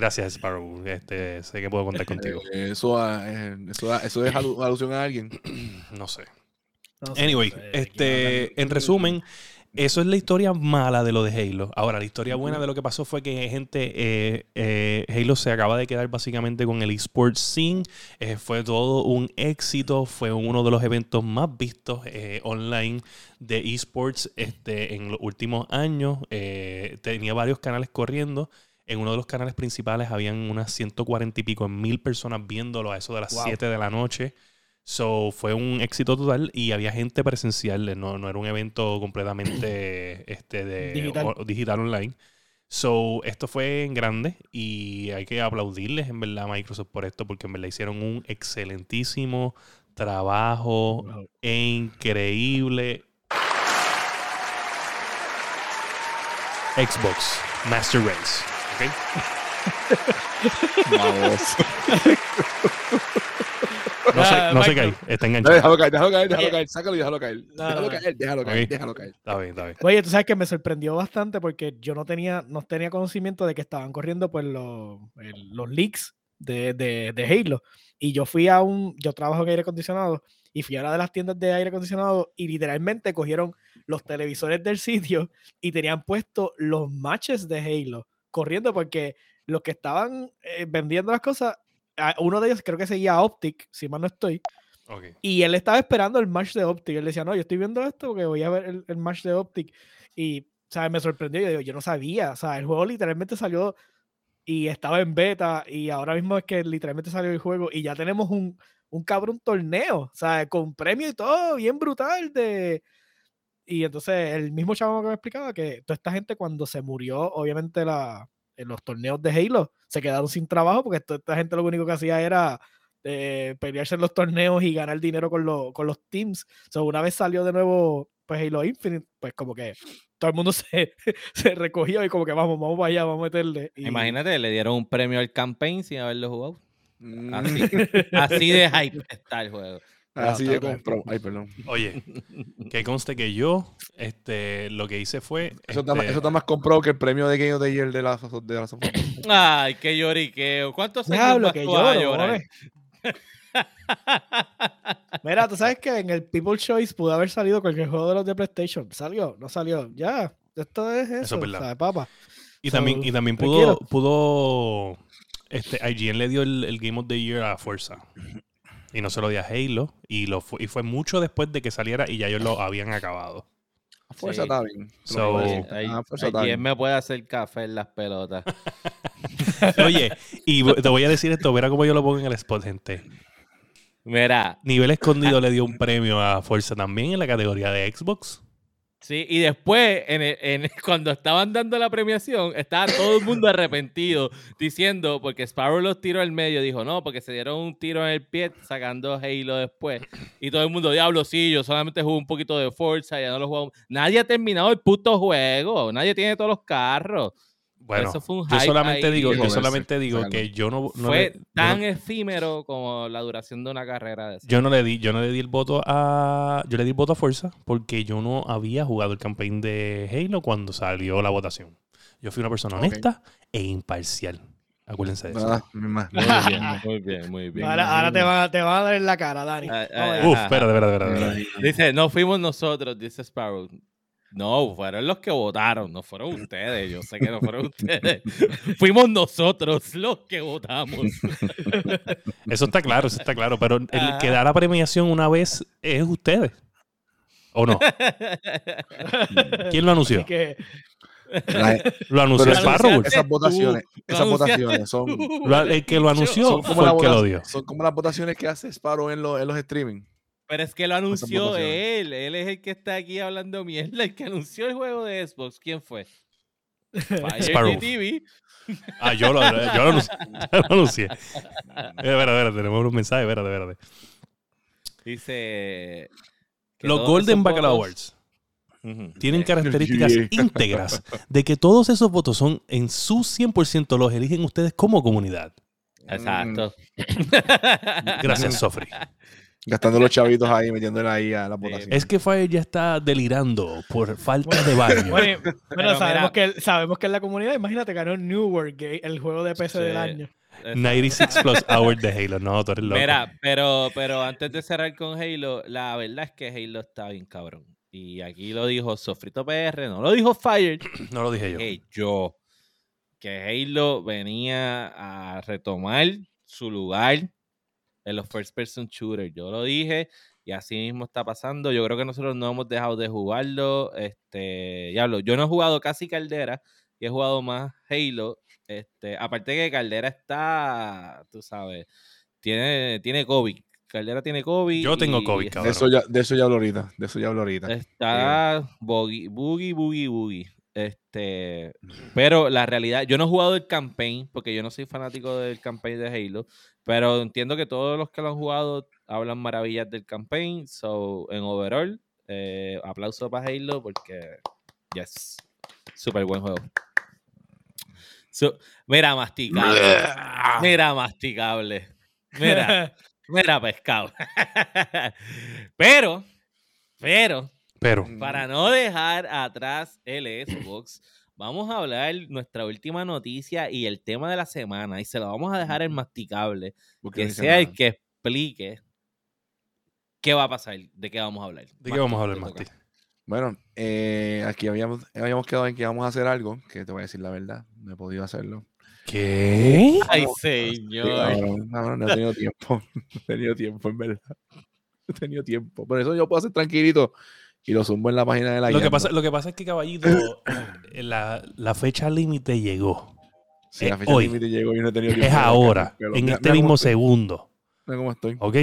Gracias, Sparrow. Este, sé que puedo contar contigo. Eh, eso, ah, eh, eso, eso es alu- alusión a alguien. No sé. No sé, Anyway, este, en resumen, eso es la historia mala de lo de Halo. Ahora, la historia buena de lo que pasó fue que, gente, eh, eh, Halo se acaba de quedar básicamente con el esports scene. Eh, fue todo un éxito. Fue uno de los eventos más vistos eh, online de esports este, en los últimos años. Eh, tenía varios canales corriendo. En uno de los canales principales habían unas 140 y pico mil personas viéndolo a eso de las Wow. 7 de la noche. So, fue un éxito total y había gente presencial, no, no era un evento completamente este, de, Digital. o- digital online. So, esto fue en grande y hay que aplaudirles en verdad a Microsoft por esto porque en verdad hicieron un excelentísimo trabajo Wow. e increíble. Xbox Master Race. ¿Ok? Vamos. No sé, no sé qué hay, está enganchado. Déjalo caer, déjalo caer, déjalo caer. Sácalo y déjalo caer. No, Déjalo caer, déjalo caer, déjalo caer. Está bien, está bien. Oye, tú sabes que me sorprendió bastante porque yo no tenía, no tenía conocimiento de que estaban corriendo pues los, los leaks de, de, de Halo. Y yo fui a un, yo trabajo en aire acondicionado y fui a una de las tiendas de aire acondicionado y literalmente cogieron los televisores del sitio y tenían puesto los matches de Halo corriendo porque los que estaban eh, vendiendo las cosas, a- uno de ellos creo que seguía Optic, si mal no estoy, y él estaba esperando el match de Optic. Él decía, no, yo estoy viendo esto porque voy a ver el, el match de Optic. Y, ¿sabes? Me sorprendió. Yo digo, yo no sabía. O sea, el juego literalmente salió y estaba en beta. Y ahora mismo es que literalmente salió el juego. Y ya tenemos un, un cabrón torneo. O sea, con premio y todo, bien brutal. de Y entonces, el mismo chavo que me explicaba que toda esta gente, cuando se murió, obviamente, la, en los torneos de Halo, se quedaron sin trabajo porque toda esta gente lo único que hacía era eh, pelearse en los torneos y ganar dinero con, los con los teams. So, una vez salió de nuevo pues Halo Infinite, pues como que todo el mundo se, se recogió y como que vamos, vamos para allá, vamos a meterle. Y, Imagínate, le dieron un premio al campaign sin haberlo jugado. Mm, Así, así de hype está el juego. Así No, de está bien. compró. Ay, perdón. Oye, que conste que yo, este, lo que hice fue. Eso está, más- este, eso está más comprado que el premio de Game of the Year de la, de la Ay, qué lloriqueo. ¿Cuántos años más que tú lloro, llorar? Mira, tú sabes que en el People's Choice pudo haber salido cualquier juego de los de PlayStation. ¿Salió? No salió. Ya. Esto es eso. es verdad. ¿sabes, papá? Y también, y también pudo, pudo. Este, IGN le dio el, el Game of the Year a Fuerza. Y no se lo dio a Halo. Y, lo fue, y fue mucho después de que saliera y ya ellos lo habían acabado. A fuerza Sí. está bien. So- ahí- Ah, fuerza ahí está ¿Quién bien. me puede hacer café en las pelotas? Oye, y te voy a decir esto, verá cómo yo lo pongo en el spot, gente. Mira, Nivel Escondido le dio un premio a Fuerza también en la categoría de Xbox. Sí, y después, en en cuando estaban dando la premiación, estaba todo el mundo arrepentido, diciendo, porque Sparrow los tiró al medio, dijo, no, porque se dieron un tiro en el pie sacando Halo después. Y todo el mundo, diablo, sí, yo solamente jugué un poquito de Forza, ya no lo jugamos. Nadie ha terminado el puto juego, nadie tiene todos los carros. Bueno, Eso fue un yo solamente ahí. digo, yo solamente digo que yo no, no Fue le, yo tan no- efímero como la duración de una carrera de esa. yo no le di, yo no le di el voto a, yo le di el voto a Forza porque yo no había jugado el campaign de Halo cuando salió la votación. Yo fui una persona honesta e imparcial. Acuérdense de eso. Misma- Muy bien, muy bien, muy bien. Ahora, ahora te, van, a- te van a dar en la cara, Dani. Ah, ah. Uf, espérate, espérate, espérate. Dice, no fuimos nosotros, dice Sparrow. No, fueron los que votaron, no fueron ustedes. Yo sé que no fueron ustedes. Fuimos nosotros los que votamos. Eso está claro, eso está claro. Pero el Ah. que da la premiación una vez es ustedes. ¿O no? ¿Quién lo anunció? Que, La- Lo anunció anunciaste esas votaciones, esas votaciones son. Lo- el que lo anunció son como, fue el que lo dio. son como las votaciones que hace Sparrow en, los- en los streaming. Pero es que lo anunció él. Él es el que está aquí hablando mierda. El que anunció el juego de Xbox. ¿Quién fue? Fire Sparrow. TV. Ah, yo lo, yo lo anuncié. Yo lo anuncié. Eh, Espera, espera, tenemos un mensaje, espérate, espérate. Dice. Los Golden esos Bacala votos- Awards tienen características Yeah. íntegras de que todos esos votos son en su 100% los eligen ustedes como comunidad. Exacto. Gracias, Sofri. Gastando los chavitos ahí, metiéndole ahí a la votación. Es que Fire ya está delirando por falta de baño. bueno, bueno, Pero sabemos, mira- que, sabemos que en la comunidad, imagínate, ganó New World Gate, el juego de PC del año. Exacto. 96 plus hours de Halo. No, tú eres loco. Mira, pero, pero antes de cerrar con Halo, la verdad es que Halo está bien cabrón. Y aquí lo dijo Sofrito PR, no lo dijo Fire, No lo dije yo. que yo. Que Halo venía a retomar su lugar en los first person shooters. Yo lo dije y así mismo está pasando. Yo creo que nosotros no hemos dejado de jugarlo. Este, diablo, yo no he jugado casi Caldera y he jugado más Halo. Este, aparte que Caldera está, tú sabes, tiene, tiene COVID. Caldera tiene COVID. Yo tengo y COVID, de, eso ya, de eso ya hablo ahorita. De eso ya hablo ahorita. Está boogie, boogie, boogie, boogie. Este, pero la realidad, yo no he jugado el campaign porque yo no soy fanático del campaign de Halo, pero entiendo que todos los que lo han jugado hablan maravillas del campaign. So, en overall, eh, aplauso para Halo porque, yes, súper buen juego. So, mira, masticable. mira, masticable. Mira, mira, pescado. pero, pero, Pero, para no dejar atrás el Xbox, vamos a hablar nuestra última noticia y el tema de la semana. Y se lo vamos a dejar en masticable. Porque no Que sea el nada. que explique qué va a pasar, de qué vamos a hablar. ¿de qué vamos a hablar, Masti? Bueno, eh, aquí habíamos, habíamos quedado en que íbamos a hacer algo, que te voy a decir la verdad, no he podido hacerlo. ¿Qué? Ay, señor. cabrón, cabrón, no he tenido tiempo, no he tenido tiempo, en verdad. No he tenido tiempo. Por eso yo puedo hacer tranquilito y lo zumbo en la página de la Lo que, pasa, lo que pasa es que, caballito, eh, la, la fecha límite llegó. Sí, la es fecha hoy. límite llegó y no he tenido tiempo. Es ahora, en Mira- este mira mismo estoy, segundo. Mira cómo estoy. ¿Ok?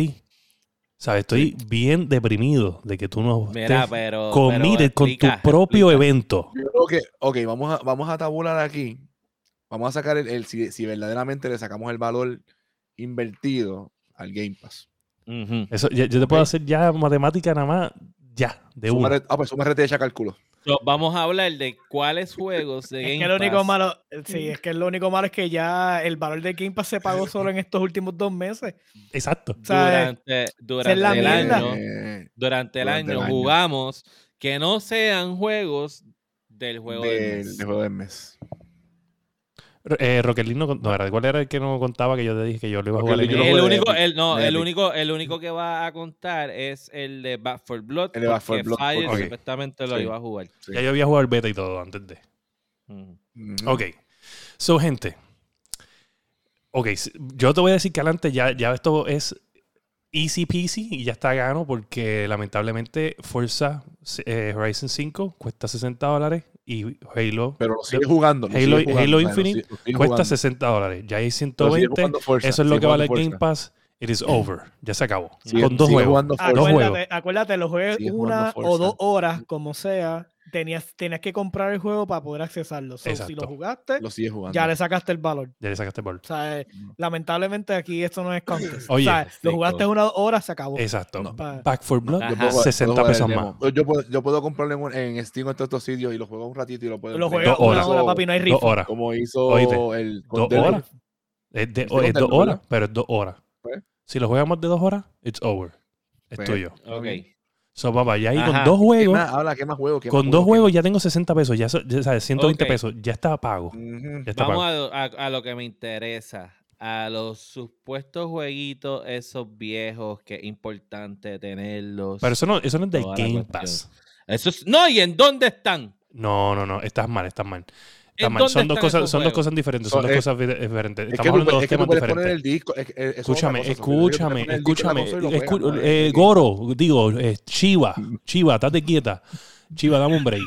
¿Sabes? Estoy bien deprimido de que tú no Mira, pero. con tu propio explica. evento. Yo creo que, ok, vamos a, vamos a tabular aquí. Vamos a sacar el, el- si, si verdaderamente le sacamos el valor invertido al Game Pass. Eso, yo te puedo hacer ya matemática nada más, ya, de uno. Súmate- ah, pues súmate ya cálculo. So, vamos a hablar de cuáles juegos de Es Game que lo único Pass- malo, sí, es que lo único malo es que ya el valor de Game Pass se pagó solo en estos últimos dos meses. Exacto. O sea, durante, durante la el año, Eh, durante el durante año. jugamos que no sean juegos del juego del del, mes. del juego del mes. Eh, Roquelín no, con- no era. ¿Cuál era el que no contaba que yo te dije que yo lo iba a jugar? Rocket League el- único, el, no, el único, el único que va a contar es el de Back for Blood. El de Back 4 porque Blood, Fire porque- supuestamente lo sí. iba a jugar. Sí. Ya yo había jugado el beta y todo antes de. Ujú. Ok. So, gente. Ok, yo te voy a decir que adelante ya, ya esto es easy peasy y ya está gano porque lamentablemente Forza eh, Horizon 5 cuesta 60 dólares y Halo, Pero lo sigue jugando. lo Halo- sigue jugando, Halo lo Infinite sigue- lo sigue cuesta jugando. 60 dólares. Ya hay Pero sigue 120. jugando Forza, Eso es lo que vale el Game. Pass. It is over. Ya se acabó. Sigue- Con dos juegos. Dos Acuérdate, juegos. acuérdate, lo juegues una o dos horas, como sea. Tenías, tenías que comprar el juego para poder accesarlo. So, si lo jugaste, Lo sigue jugando. ya le sacaste el valor. Ya le sacaste el bol. O sea, eh, No. lamentablemente aquí esto no es contest. Oye, o sea, sí, lo jugaste una hora, se acabó. Exacto. No. Back for Blood. Yo puedo jugar- 60 puedo jugar pesos más. Yo puedo, yo puedo comprarlo en, en Steam o en todos estos sitios y lo juego un ratito y lo puedo. Lo Dos una horas. hora, papi, no hay Dos rifle. horas. Como hizo Oíste, el. Dos horas. Es, de- con dos horas, pero es dos horas. Pues. Si lo juegas más de dos horas, it's over. Es Pues, tuyo. Ok. So, papá, ya ahí con dos ¿Qué juegos, más? Habla, ¿qué más juegos? ¿Qué con más dos juegos? juegos ya tengo 60 pesos, ya, sabes, 120 Ok. pesos, ya está pago. Ujú. Ya está Vamos pago. a, a- a lo que me interesa. A los supuestos jueguitos, esos viejos, que es importante tenerlos. Pero eso no, eso no es del Game. Pass. Eso es- no, ¿y en dónde están? No, no, no, estás mal, estás mal. Estás ¿En mal. dónde Son dos cosas, son dos cosas diferentes, So, son dos cosas diferentes. Es Estamos hablando de dos es temas poner diferentes. el disco. es- es- es otra Escúchame, cosa, escúchame, escúchame. escu- eh. Goro, digo, eh, Chiva, Chiva, estate quieta. Chiva, dame un break.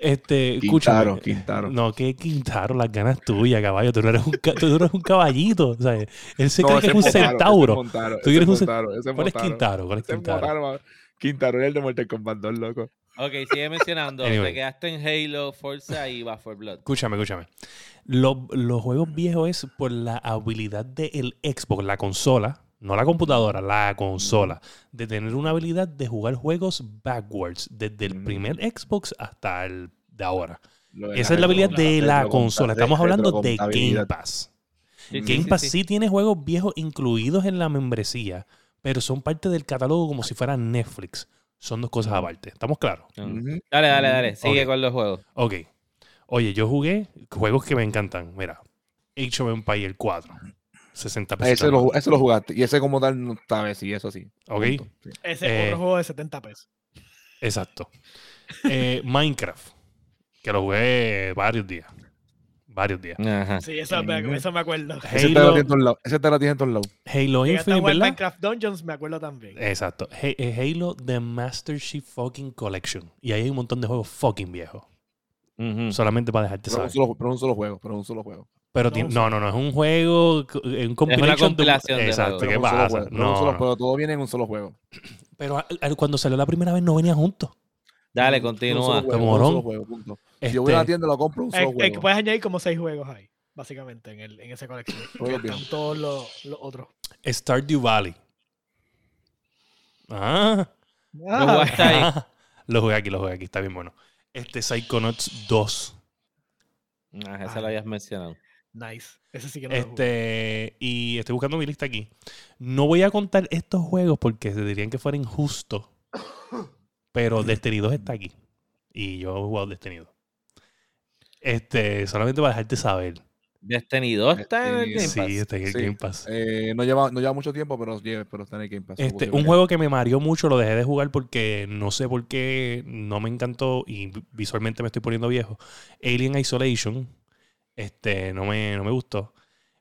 Este, Quintaro, escúchame. Quintaro. No, que Quintaro, las ganas tuyas, caballo. Tú no eres un, tú no eres un caballito. ¿sabes? Él se No, cree que es un Montaro, centauro. Montaro, Tú un cen- Montaro, ese ¿Cuál es. Quintaro? ¿Cuál es Quintaro? Quintaro era el de Mortal Kombat 2, loco. Ok, sigue mencionando. Anyway. Te quedaste en Halo, Forza y Back 4 Blood. Escúchame, escúchame. Los, los juegos viejos es por la habilidad del Xbox, la consola, no la computadora, la consola, de tener una habilidad de jugar juegos backwards, desde el Mm. primer Xbox hasta el de ahora. Esa es la habilidad de la consola. Estamos hablando de Game. Pass. Sí, Game sí, Pass sí. sí tiene juegos viejos incluidos en la membresía, pero son parte del catálogo como si fuera Netflix. Son dos cosas aparte. ¿Estamos claros? Ujú. Dale, dale, dale. Sigue Ok. con los juegos. Ok. Oye, yo jugué juegos que me encantan. Mira, Age of Empire 4. 60 pesos. Ese lo, ese lo jugaste. Y ese como tal no sabes, sí, eso sí. Ok, Punto. Sí. Ese Eh, otro juego de 70 pesos. exacto. Eh, Minecraft, que lo jugué varios días. Varios días. Ajá. Sí, eso, me, Ujú. eso me acuerdo. Ese te lo Halo, tiene en todos lados. Ese te lo tiene en todos lados. Halo Infinite, ¿verdad? Minecraft Dungeons, me acuerdo también. Exacto. Eh, Halo The Master Chief fucking Collection. Y ahí hay un montón de juegos fucking viejos. Solamente para dejarte Pero un, saber. solo, pero un solo juego. Pero un solo juego. Pero No, un no, no, no, es un juego, eh, un compilation de- compilación de Exacto. ¿qué un pasa? juego, pero un No, solo no. juego. Todo viene en un solo juego. Pero a- a- cuando salió la primera vez no venían juntos. Dale, continúa. juego, juego, punto. Yo voy a la Este, tienda lo compro un Eh, solo eh, juego. puedes añadir como seis juegos ahí, básicamente, en, el, en esa colección. Están todos los, los otros. Stardew Valley. Ah, Lo jugaste ahí. lo jugué aquí, lo jugué aquí, está bien bueno. Este Psychonauts 2. Ajá, ese lo habías mencionado. Nice. Ese sí que no lo. Este, y estoy buscando mi lista aquí. No voy a contar estos juegos porque se dirían que fuera injusto. Pero Destiny 2 está aquí. Y yo he jugado Destiny 2. Este, solamente para dejarte saber. Destiny 2 está en el Game Sí, Pass. está en el Sí. Game Pass. Eh, no, lleva, no lleva mucho tiempo, pero, está en el Game Pass. Este, un juego que me mareó mucho, lo dejé de jugar porque no sé por qué no me encantó y visualmente me estoy poniendo viejo. Alien Isolation, este, no me, no me gustó.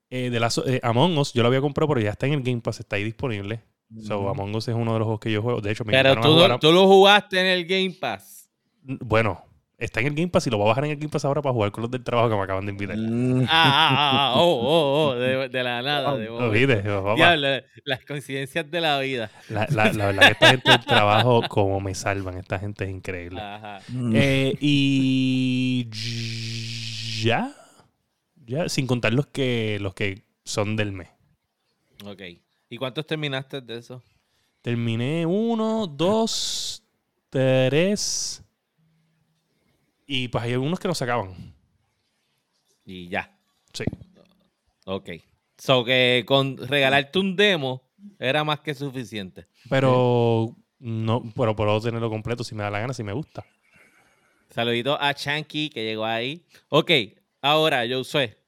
Eh, de la, Among Us, yo lo había comprado, pero ya está en el Game Pass, está ahí disponible. So. Among Us es uno de los juegos que yo juego. De hecho, me Pero a tú, jugar no- a- tú lo jugaste en el Game Pass. Bueno, está en el Game Pass y lo voy a bajar en el Game Pass ahora para jugar con los del trabajo que me acaban de invitar. Mm. Ah, ah, ah, ah, oh, oh, oh, de, de la nada. De ¿Lo. Diablo, las coincidencias de la vida. La, la- la verdad que esta gente del trabajo, como me salvan, esta gente es increíble. Ajá. Mm. Eh, y ya, ya, sin contar los que los que son del mes. Ok. ¿Y cuántos terminaste de eso? Terminé uno, dos, tres. Y pues hay algunos que no se acaban. Y ya. Sí. Ok. So que con regalarte un demo era más que suficiente. Pero no, pero puedo tenerlo completo si me da la gana, si me gusta. Saludito a Chanky que llegó ahí. Ok, ahora yo sé.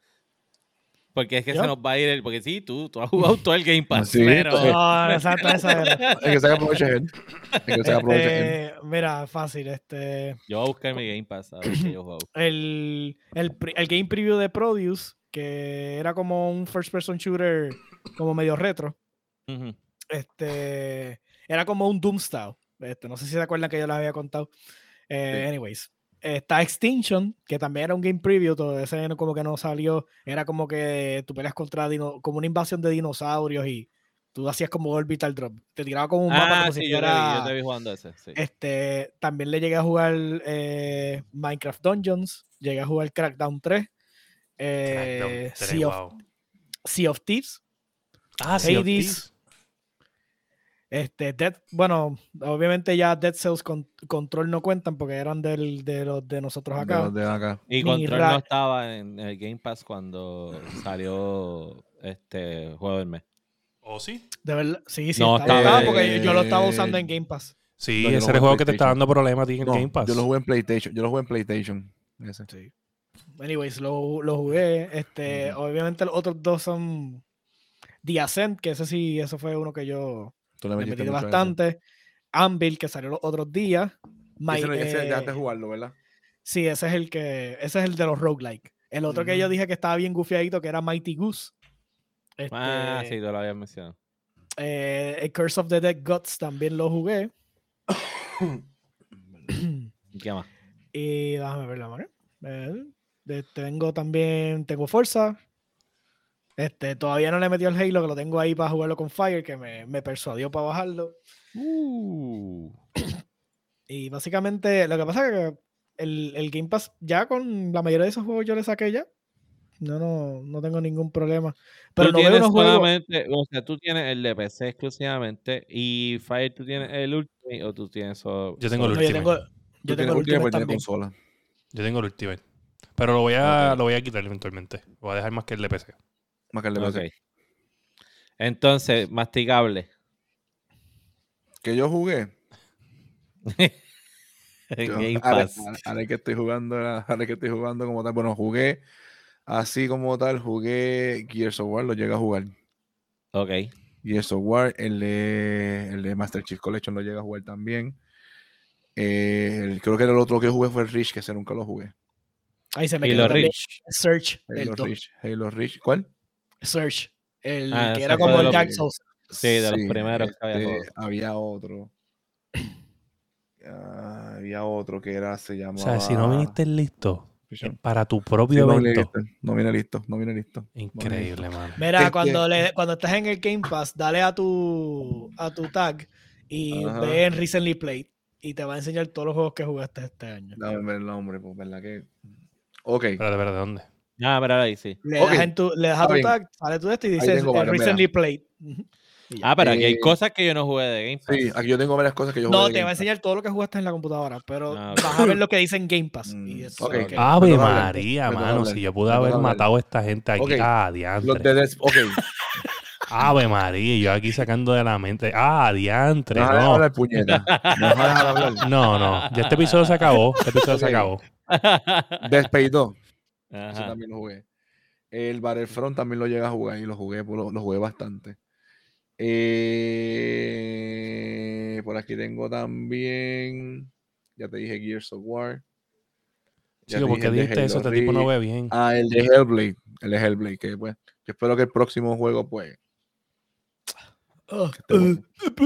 Porque es que ¿Yo? se nos va a ir el. Porque sí, tú, tú has jugado todo el Game Pass. Sí, pero. No, exacto, era. Hay que sacar provecho de él. Hay que sacar provecho de él. Este, mira, fácil. Este, Yo voy a buscar mi Game Pass a ver qué yo juego. el, el, el game preview de Produce, que era como un first person shooter como medio retro, este, era como un Doom style. Este, no sé si se acuerdan que yo les había contado. Eh, Sí. Anyways, está Extinction, que también era un game preview, todo ese no- como que no salió. Era como que tú peleas contra dino- como una invasión de dinosaurios y Tú hacías como orbital drop. Te tiraba como un mapa Ah, como sí, si yo te, vi, yo fuera. te vi jugando ese. Sí. Este, también le llegué a jugar eh, Minecraft Dungeons, llegué a jugar Crackdown 3, eh, Crackdown sea, of, wow. Sea of Thieves, Ah, sí, Hades. Este, Dead, bueno, obviamente ya Dead Cells con- Control no cuentan porque eran del, de los de nosotros De acá. los de acá. Y Control no estaba en el Game Pass cuando salió este juego del mes. ¿O sí? De verdad, sí, sí, No, estaba, porque yo, yo lo estaba usando en Eh, Game Pass. Sí, ese era el juego que te está dando problemas a ti en No, Game Pass. yo lo jugué en PlayStation. Yo lo jugué en PlayStation. Ese. Sí. Anyways, lo, lo jugué. Este, obviamente los otros dos son The Ascent, que ese sí, eso fue uno que yo Tú le le metiste bastante. Anvil, que salió los otros días. My- Ese, eh, dejaste jugarlo, ¿verdad? sí, ese es el que, ese es el de los roguelike. El otro que yo dije que estaba bien gufiadito, que era Mighty Goose. Ah, Este, sí, tú lo habías mencionado. eh, el Curse of the Dead Gods también lo jugué. ¿Y qué más? Y déjame ver la mano. Eh, tengo también, tengo Forza. Este, todavía no le he metido el Halo, que lo tengo ahí para jugarlo con Fire, que me, me persuadió para bajarlo. Uh, Y básicamente, lo que pasa es que el, el Game Pass, ya con la mayoría de esos juegos yo le saqué ya. No, no, no tengo ningún problema. Pero tú no veo tienes juegos. solamente, o sea, tú tienes el de PC exclusivamente y Fire tú tienes el Ultimate o tú tienes solo. Yo tengo el yo Ultimate. tengo, yo tengo el Ultimate también. consola. Yo tengo el Ultimate. Pero lo voy a, lo voy a quitar eventualmente. Lo voy a dejar más que el de PC. Más que el de Ok. PC. Entonces, masticable. Que yo jugué. En Yo- Game ahora, que estoy jugando, ahora que estoy jugando como tal. Bueno, jugué así como tal, jugué Gears of War, lo llegué a jugar. Ok. Gears of War, el de, el de Master Chief Collection lo llegué a jugar también. Eh, el- creo que el otro que jugué fue el Reach, que ese nunca lo jugué. Ahí se me Y quedó Rich. Search, el Halo. Reach, Halo Reach. ¿Cuál? Search. El Ah, que era como de el Dark Souls. Sí, de los primeros que había este, había otro. Ah, había otro que era, se O llamaba. sea, si no viniste listo eh, para tu sí, propio no, evento. listo, no viene listo, no viene listo. Increíble, mano. Mira, Es cuando, que- le, cuando estás en el Game Pass, dale a tu, a tu tag y Ajá. ve en Recently Played y te va a enseñar todos los juegos que jugaste este año. Dame ver el nombre, pues, ¿verdad que? Ok. Espérate, espérate, ¿dónde? Ah, pero ahí sí. Le Ok, das, en tu, le das a tu bien. tag, sale tu este y dices tengo varios, mira. Recently Played. Ah, pero aquí hay Eh, cosas que yo no jugué de Game Pass. Sí, aquí yo tengo varias cosas que yo no, jugué de te va a Game enseñar todo lo que jugaste en la computadora, pero Ah, vas a ver lo que dice en Game Pass. Mm, y eso. Ave hablar, María, mano. hablar, Si yo pude haber hablar. matado a esta gente aquí. Ok, Ah, Los diantre. de Ok. Ave María, yo aquí sacando de la mente. Ah, diantre. No, No, hablar, puñeta. No no, no. Ya este episodio se acabó. Este episodio se acabó. Dead Space 2. Ese Ajá. también lo jugué. El Battlefront también lo llegué a jugar y lo jugué, lo, lo jugué bastante. Eh, por aquí tengo también. Ya te dije Gears of War. Ya Chico, te ¿por qué dije el de dijiste eso? Este tipo no ve bien. Ah, el de Hellblade. El de Hellblade, que pues. Yo espero que el próximo juego, pues. Oh, esté bueno.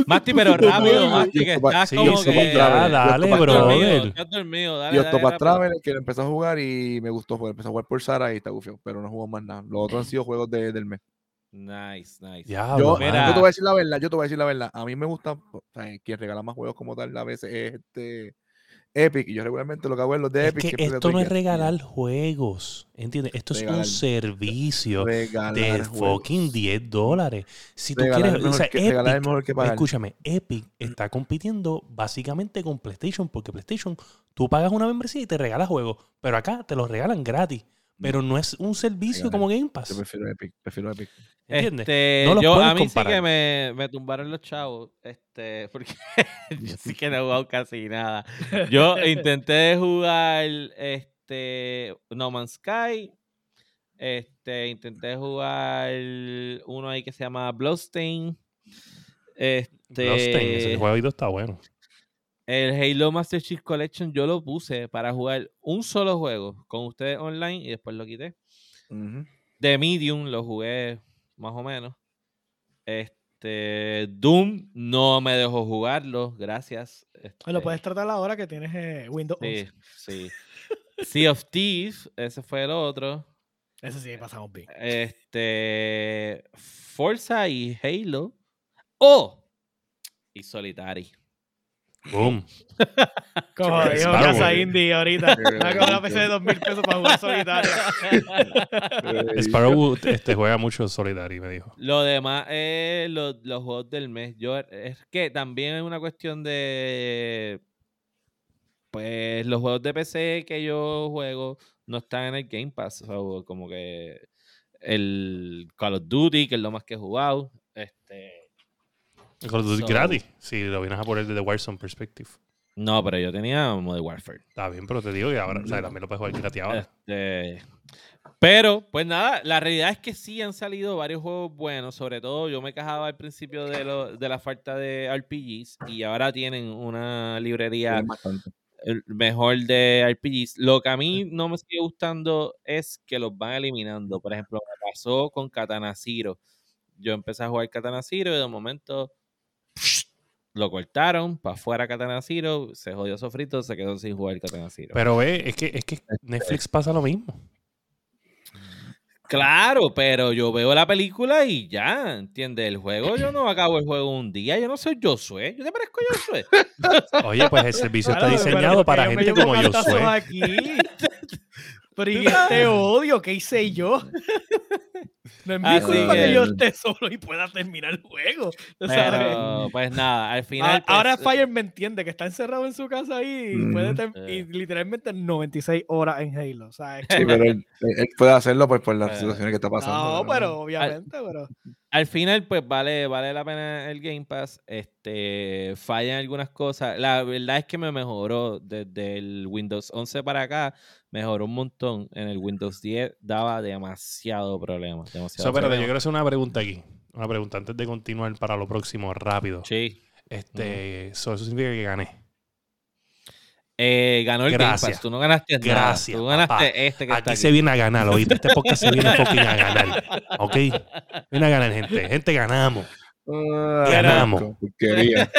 Masti, pero rápido, Masti, que estás Sí, como que... ya, dale, dormido, brother. estás dormido, dale, Y Octopath. Traveler, que lo empecé a jugar y me gustó jugar. Empecé a jugar por Sara y está gufio, pero no jugó más nada. Los otros han sido juegos de- del mes. Nice, nice. Yo, yo te voy a decir la verdad, yo te voy a decir la verdad. A mí me gusta, o sea, quien regala más juegos como tal a veces es este Epic. Y yo regularmente lo que hago es los de Es Epic. que le esto no es que- regalar juegos. ¿Entiendes? Esto es un servicio de juegos. fucking 10 dólares. Si tú quieres, o sea, que- Epic, mejor que pagar. escúchame, Epic está compitiendo básicamente con PlayStation, porque PlayStation, tú pagas una membresía y te regalas juegos, pero acá te los regalan gratis. Pero no es un servicio como Game Yo Pass. prefiero Epic, prefiero Epic. ¿Entiendes? Este, No los yo, a mí sí que me, me tumbaron los chavos, este, porque yo sí que no he jugado casi nada. Yo intenté jugar este No Man's Sky, este, intenté jugar uno ahí que se llama Bloodstain, este, Bloodstained, ese juego está bueno. El Halo Master Chief Collection yo lo puse para jugar un solo juego con ustedes online y después lo quité. Ujú. The Medium lo jugué más o menos. Este Doom no me dejó jugarlo, gracias. Lo Este, puedes tratar ahora que tienes eh, Windows Sí, 11. sí. Sea of Thieves, ese fue el otro. Eso sí, pasamos bien. Este Forza y Halo O y Solitary. Boom. Como dijo. Casa Indie ahorita. Me ha una PC de dos mil pesos para jugar solitario. Sparrow este, juega mucho Solidary, me dijo. Lo demás es los, los juegos del mes. Yo es que también es una cuestión de pues los juegos de PC que yo juego no están en el Game Pass. so, como que el Call of Duty, que es lo más que he jugado. Este, El Call of Duty So- gratis. Si lo vienes a poner desde Warzone Perspective. no, pero yo tenía Modern Warfare. Está bien, pero te digo que ahora, o sea, también lo puedes jugar gratis ahora. Este, pero, pues nada, la realidad es que sí han salido varios juegos buenos. Sobre todo, yo me quejaba al principio de, lo- de la falta de RPGs y ahora tienen una librería mejor de RPGs. Lo que a mí no me sigue gustando es que los van eliminando. Por ejemplo, me pasó con Katana Zero. Yo empecé a jugar Katana Zero y de momento lo cortaron para afuera Katana Zero, se jodió sofrito, se quedó sin jugar Katana Zero. Pero ve, es que, es que Netflix pasa lo mismo. Claro, pero yo veo la película y ya, ¿entiendes? El juego, yo no acabo el juego un día, yo no soy Josué, yo te parezco Josué. Oye, pues el servicio está Claro, diseñado para gente como aquí. Pero y este odio, ¿qué hice yo? No es mi Así culpa que que- yo esté solo y pueda terminar el juego. sabes. Pero, pues nada, al final. Ah, Ahora pues, Fire me entiende que está encerrado en su casa ahí y, puede tem- y Eh. literalmente 96 horas en Halo. ¿sabes? Sí, pero él, él puede hacerlo pues, por las Eh, situaciones que está pasando. No, ¿no? pero obviamente, pero al final, pues vale, vale la pena el Game Pass. Este, fallan algunas cosas. La verdad es que me mejoró desde el Windows 11 para acá. Mejoró un montón. En el Windows 10 daba demasiado problema. Demasiado So, espérate, yo problema. quiero hacer una pregunta aquí. Una pregunta antes de continuar para lo próximo, rápido. Sí. Este, so, eso significa que gané. Eh, ganó el Game Gracias. Pass. Tú no ganaste nada. Gracias, Tú ganaste papá. este que está Aquí se viene a ganar, ¿oíste? Este podcast se viene fucking a ganar. ¿Ok? Viene a ganar, gente. Gente, ganamos. Ah, Ganamos.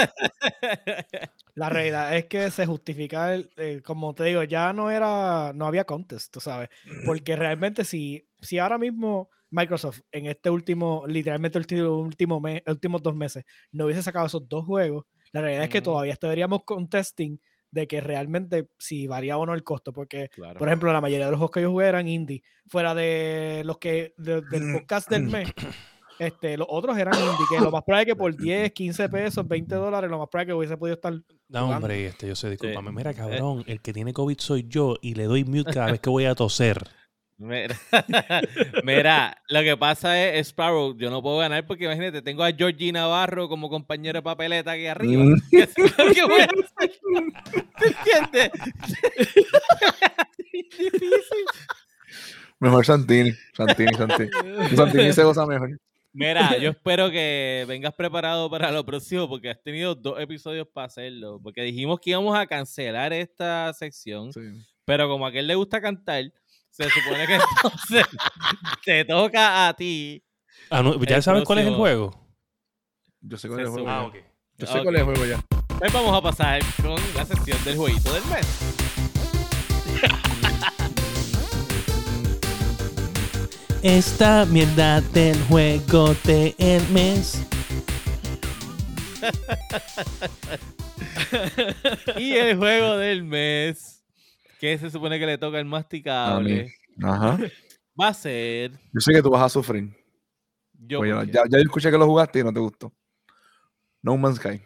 la realidad es que se justifica, el, el- como te digo, ya no era, no había contest, tú sabes. Porque realmente si, si ahora mismo Microsoft en este último, literalmente el último, último mes, últimos dos meses, no hubiese sacado esos dos juegos, la realidad es que todavía estaríamos contesting de que realmente si varía o no el costo, porque Claro. Por ejemplo, la mayoría de los juegos que yo jugué eran indie. Fuera de los que de- del podcast del mes, este, los otros eran indie, que lo más probable es que por 10, 15 pesos, 20 dólares, lo más probable es que hubiese podido estar. No, jugando. hombre, este, yo sé, discúlpame. Mira, Eh. cabrón, el que tiene COVID soy yo y le doy mute cada vez que voy a toser. Mira, mira, lo que pasa es, Sparrow, yo no puedo ganar porque imagínate, tengo a Georgie Navarro como compañero de papeleta aquí arriba. Mm. ¿Qué voy a hacer? ¿Te entiendes? Difícil. Mejor Santini. Santini, Santini. Santini se goza mejor. Mira, yo espero que vengas preparado para lo próximo porque has tenido dos episodios para hacerlo. Porque dijimos que íbamos a cancelar esta sección, Sí. pero como a aquel le gusta cantar, se supone que entonces te toca a ti. Ah, no, ¿Ya sabes cuál es el juego? Yo sé cuál es el juego. Ah, ok. Yo sé cuál es el juego ya. Pues vamos a pasar con la sección del jueguito del mes. Esta mierda del juego del mes. Y el juego del mes, que se supone que le toca el masticable, Ajá. va a ser. Yo sé que tú vas a sufrir. Yo, Oye, porque- ya, ya yo escuché que lo jugaste y no te gustó. No Man's Sky.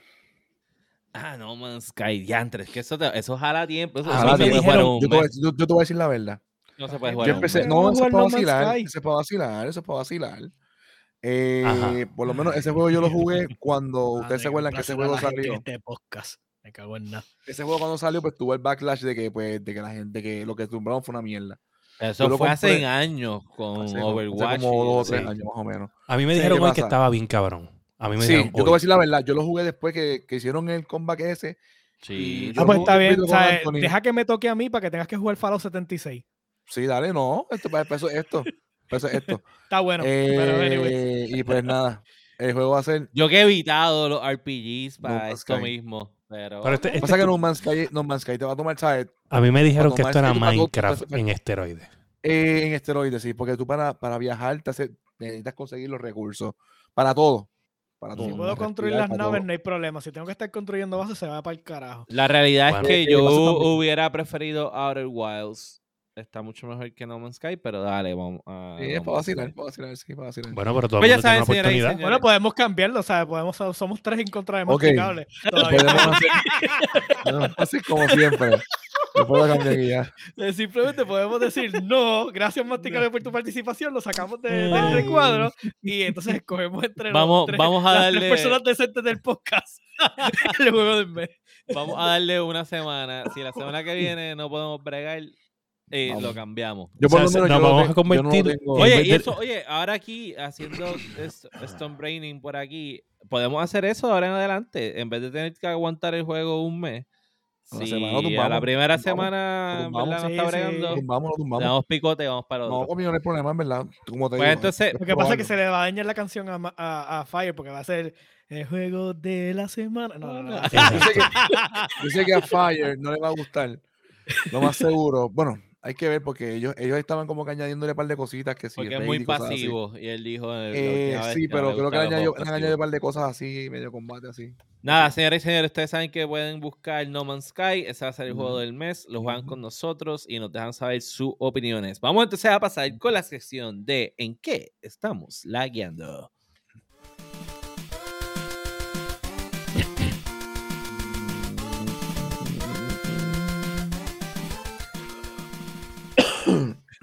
Ah, no Man's Sky, diantres, que eso, te- eso jala tiempo. Eso, Ah, eso no se puede dijeron- un Yo te, voy, a decir- yo- yo te voy a decir la verdad. No se puede Yo jugar Yo empecé, a no, eso es para No vacilar, eso es para vacilar, eso es para vacilar. Eh, por lo menos ese juego yo lo jugué cuando ustedes Madre, se acuerdan que ese juego salió. Este podcast. Me cago en nada. Ese juego cuando salió, pues tuvo el backlash de que, pues, de que la gente, que lo que tumbaron fue una mierda. Eso fue hace años con Hace, hace Overwatch. como dos o tres años más o menos. A mí me dijeron ¿qué hoy que estaba bien cabrón. A mí me Sí, dijeron yo te voy a decir la verdad. Yo lo jugué después que, que hicieron el comeback ese. Sí. Y Ah, pues está bien. o sea, deja que me toque a mí para que tengas que jugar Fallout 76. Sí, dale, no. Esto, para eso es esto. para eso es esto. Está bueno. pero. Eh, y pues nada. El juego va a ser. Yo que he evitado los RPGs No para Man's esto Sky. mismo. Pero, Pero este- este- Pasa que No Man's Sky, no Man's Sky te va a tomar, ¿sabes? A mí me dijeron que esto era Minecraft para- en esteroides. Eh, en esteroides, sí, porque tú para, para viajar te hace- necesitas conseguir los recursos. Para todo. para Si todo. puedo para construir las naves, todo. no hay problema. Si tengo que estar construyendo bases, se va para el carajo. La realidad Bueno. es que yo hubiera preferido Outer Wilds. Está mucho mejor que No Man's Sky, pero dale, vamos a. Sí, para Man's vacilar, para vacilar, sí, para vacilar. Bueno, pero todo Pues ya saben, oportunidad. Bueno, podemos cambiarlo, o sea, podemos, somos tres en contra de Ok. Masticable. Todavía Podemos hacer, no, así como siempre. Yo puedo cambiar aquí ya. Eh, Simplemente podemos decir no, gracias Masticable por tu participación, lo sacamos de- del recuadro y entonces escogemos entre Vamos- los tres, vamos a las darle- tres personas decentes del podcast el juego del mes. Vamos a darle una semana. Si la semana que viene no podemos bregar, eh, lo cambiamos. Yo por O lo sea, menos nos yo no vamos a yo no Oye, y de- eso, oye, ahora aquí haciendo Stone Braining por aquí, podemos hacer eso ahora en adelante. En vez de tener que aguantar el juego un mes. Si semana lo a la primera lo tumbamos, semana lo en tumbamos. verdad no Sí, está sí. bregando, Lo tumbamos, lo le tumbamos. damos picote y vamos para el No, otro. conmigo no hay problema, en verdad. Como te Pues digo, entonces- Lo que pasa es que se le va a dañar la canción a, Ma- a, a Fire porque va a ser el juego de la semana. No, no, no. Yo sé, que, yo sé que a Fire no le va a gustar. Lo más seguro. Bueno, hay que ver porque ellos, ellos estaban como que añadiéndole un par de cositas que sí. Porque es muy pasivo. Y él dijo. eh, sí, pero creo que le añadió, añadido un par de cosas así, medio combate así. Nada, señores y señores, ustedes saben que pueden buscar No Man's Sky. Ese va a ser el juego del mes. Lo juegan con nosotros y nos dejan saber sus opiniones. Vamos entonces a pasar con la sección de ¿En qué estamos lagueando?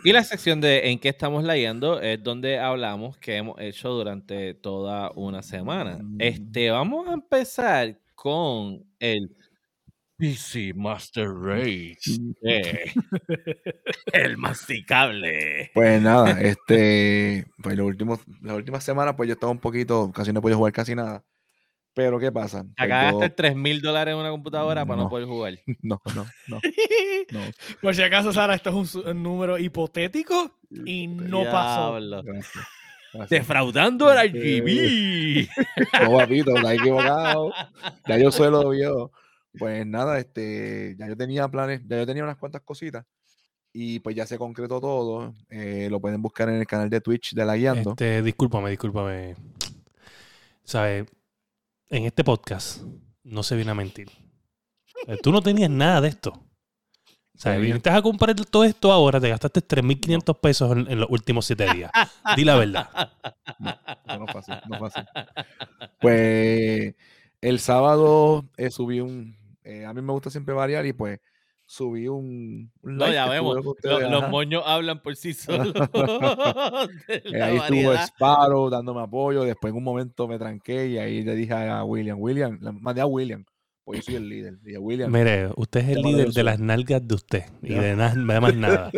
Y la sección de ¿En qué estamos leyendo? es donde hablamos que hemos hecho durante toda una semana. Mm. Este, vamos a empezar con el PC Master Race. eh, el masticable. Pues nada, este, pues los últimos, las últimas semanas, pues yo estaba un poquito, casi no he podido jugar casi nada. Pero ¿qué pasa? Pues Acá gastar 3 mil dólares en una computadora para no poder jugar. No, no, no, no. Por si acaso, Sara, esto es un número hipotético y no pasó. Diablo. Gracias. gracias. Defraudando al RGB. No, papito, está equivocado. Ya yo sé lo vio. Pues nada, este, ya yo tenía planes, ya yo tenía unas cuantas cositas y pues ya se concretó todo. eh, lo pueden buscar en el canal de Twitch de La Guiando. Este, discúlpame, discúlpame. ¿Sabes? En este podcast no se viene a mentir. Tú no tenías nada de esto. ¿Sabes? Tenía. Viniste a comprar todo esto ahora, te gastaste 3.500 pesos en, en los últimos 7 días. Di la verdad. Eso no fue así, no así. Pues el sábado eh, subí un. eh, a mí me gusta siempre variar y pues subí un. un No, ya vemos. Lo- los moños hablan por sí solos. Eh, ahí estuvo. Sparrow dándome apoyo. Después en un momento me tranqué y ahí le dije a William, William, le mandé a William, porque yo soy el líder. Dije, William, Mire, usted es el líder de las nalgas de usted y Ya. de, na- de más nada.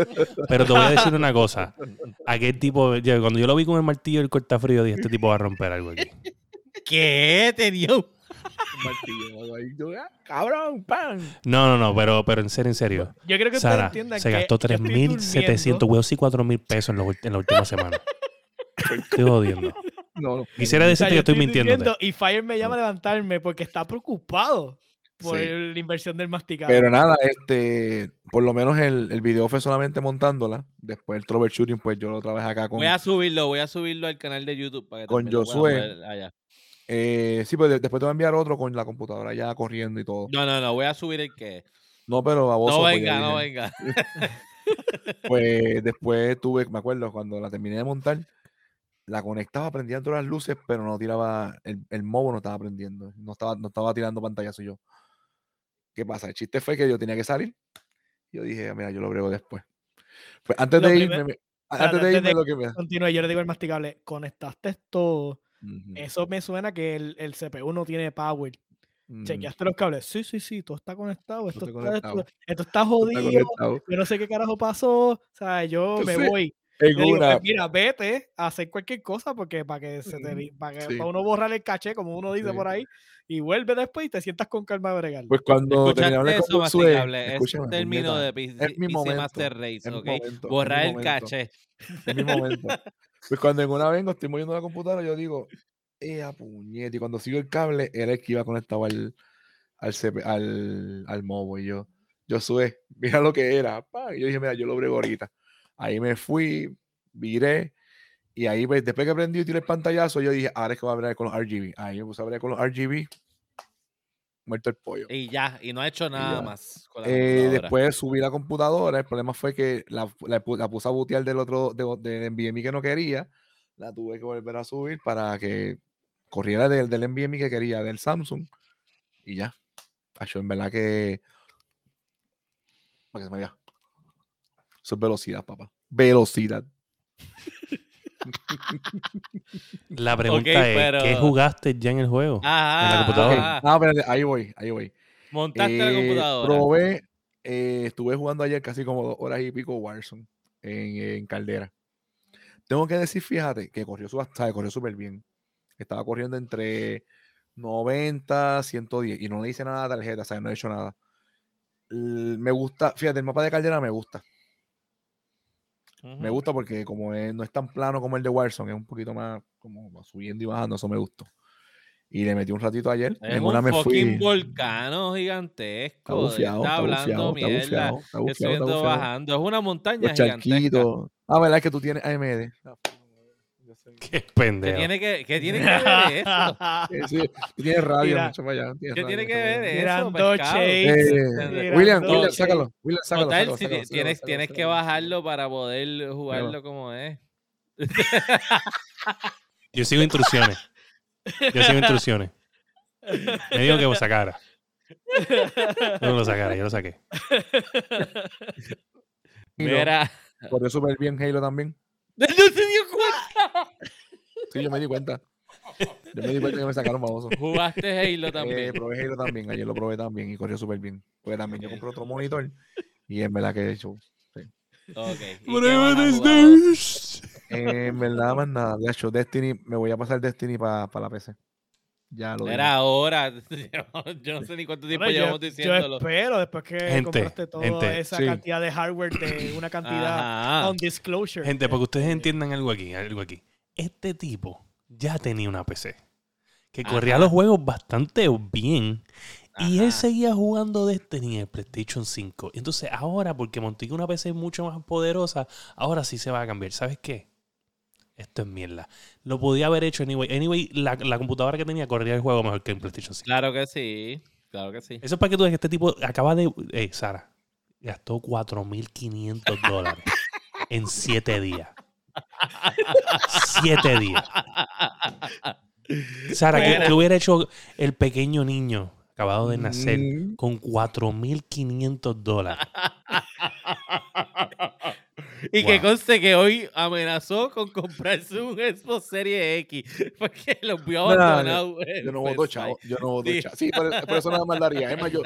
Pero te voy a decir una cosa. Aquel tipo, yo- cuando yo lo vi con el martillo y el cortafrío, dije, este tipo va a romper algo aquí. ¿Qué? Tenía un martillo, algo ahí. Yo, "Ah, cabrón, pan. No, no, no, pero, pero en serio, en serio. Yo creo que ustedes Sara, entiendan se que gastó yo estoy 3.700, durmiendo. huevos y 4.000 pesos en, los ul- en la última semana. Estoy jodiendo. No, no. Quisiera O sea, decirte que yo estoy durmiendo Y Fire me llama a levantarme porque está preocupado por Sí. la inversión del masticado. Pero nada, este, por lo menos el, el video fue solamente montándola. Después el troubleshooting, pues yo lo trabajé acá con. Voy a subirlo, voy a subirlo al canal de YouTube para que Con Josué. allá. Eh, sí, pues de- después te voy a enviar otro con la computadora ya corriendo y todo. No, no, no, voy a subir el que. No, pero baboso. No pues, venga, no venga. Pues después tuve, me acuerdo, cuando la terminé de montar, la conectaba, prendía todas las luces, pero no tiraba, el, el mobo no estaba prendiendo, no estaba, no estaba tirando pantallazo yo. ¿Qué pasa? El chiste fue que yo tenía que salir. Yo dije, "Ah, mira, yo lo brego después. Pues antes Lo de irme, me- Espérate, antes de antes irme de lo que me... Continúa, yo le digo al masticable, conectaste todo. Eso me suena que el, el CPU no tiene power. ujú, Chequeaste los cables. Sí, sí, sí, todo está conectado. Esto, está conectado. esto, esto está está jodido. conectado. Yo no sé qué carajo pasó. O sea, yo me voy. En Le digo, una, "Pues mira, vete a hacer cualquier cosa porque para que se te, para, que, sí. para uno borrar el caché, como uno dice Sí. por ahí, y vuelve después y te sientas con calma a bregar. pues cuando de eso, con Josué. Es un término de PC, es mi PC momento, Master Race, es mi ¿ok? momento, es mi Borrar el momento. caché. en mi momento. Pues cuando en una vengo, estoy moviendo la computadora, yo digo, eh, a puñete. Y cuando sigo el cable, era el que iba conectado al, al, CP al, al mobo. Y yo, yo sube, mira lo que era. pa, Y yo dije, mira, yo lo brego ahorita. Ahí me fui, viré Y ahí, pues, después que aprendí y tiré el pantallazo, yo dije, ahora es que voy a hablar con los RGB. Ahí me puse a hablar con los RGB. Muerto el pollo. Y ya, y no ha hecho nada más. con la Eh, después subí la computadora. El problema fue que la, la pu- la puse a bootear del otro de, de NVMe que no quería. La tuve que volver a subir para que corriera del, del NVMe que quería, del Samsung. Y ya. Acho, en verdad que. Para que se me vea. Eso es velocidad, papá. Velocidad. La pregunta es, pero- ¿qué jugaste ya en el juego? Ajá, en la computadora. ajá. Ah, espérate, ahí voy, ahí voy. Montaste la Eh, computadora. Probé, eh, estuve jugando ayer casi como dos horas y pico Warzone en, en Caldera. Tengo que decir, fíjate, que corrió, su- sabe, corrió súper bien. Estaba corriendo entre 90, 110 y no le hice nada a la tarjeta, o sea, no he hecho nada. L- Me gusta, fíjate, el mapa de Caldera me gusta. Me gusta porque como es- no es tan plano como el de Warzone, es un poquito más como subiendo y bajando, eso me gustó. Y le metí un ratito ayer. Es en una un me fui. volcano Está gigantesco. bufiado, está está hablando bufiado, está mierda. bufiado, está bufiado, está subiendo, bufiado. bajando. Es una montaña Los gigantesca. Ah, ¿verdad? Es que tú tienes AMD. Qué ¿Qué pendejo. tiene que, qué tiene que ver eso? Sí, radio, Mira, mucho para allá. ¿Qué tiene que ver eso. Eh, William, William, sácalo. William, sácalo. Total, sácalo, si sácalo, ti- sácalo, tienes, sácalo, tienes que bajarlo para poder jugarlo como es. Yo sigo instrucciones. Yo sigo instrucciones. Me dijo que lo sacara. No lo sacara, yo lo saqué. Mira. Corrió súper bien Halo también. ¡No se dio cuenta! Sí, yo me di cuenta. Yo me di cuenta que me sacaron famoso. Jugaste Halo Eh, también. probé Halo también, ayer lo probé también y corrió súper bien. Porque también yo compré otro monitor y en verdad que he hecho. Ok. ¿y? Eh, en verdad más nada. De hecho, Destiny, me voy a pasar Destiny para la PC. Ya lo Era ahora. Yo no sé ni cuánto tiempo Bueno, yo, llevamos yo diciéndolo. espero después que Gente, compraste toda gente, esa sí. cantidad de hardware de una cantidad on disclosure. Gente, para que ustedes entiendan algo aquí, algo aquí. Este tipo ya tenía una PC que corría los juegos bastante bien y él seguía jugando Destiny en el PlayStation 5. Entonces ahora, porque monté una PC mucho más poderosa, ahora sí se va a cambiar. ¿Sabes qué? Esto es mierda. Lo podía haber hecho anyway. Anyway, la, la computadora que tenía corría el juego mejor que en PlayStation 5. Claro que sí. Claro que sí. Eso es para que tú veas que este tipo acaba de... Eh, Sara, gastó 4.500 dólares en 7 días. 7 días. Sara, ¿qué, Mira. qué hubiera hecho el pequeño niño acabado de nacer Mm, con 4.500 dólares? Y que Wow. conste que hoy amenazó con comprarse un Xbox Series X porque lo vio abandonado. Yo no voto chavo. Yo no voto Sí. chavo. Sí, por, por eso nada más daría. Es más, yo,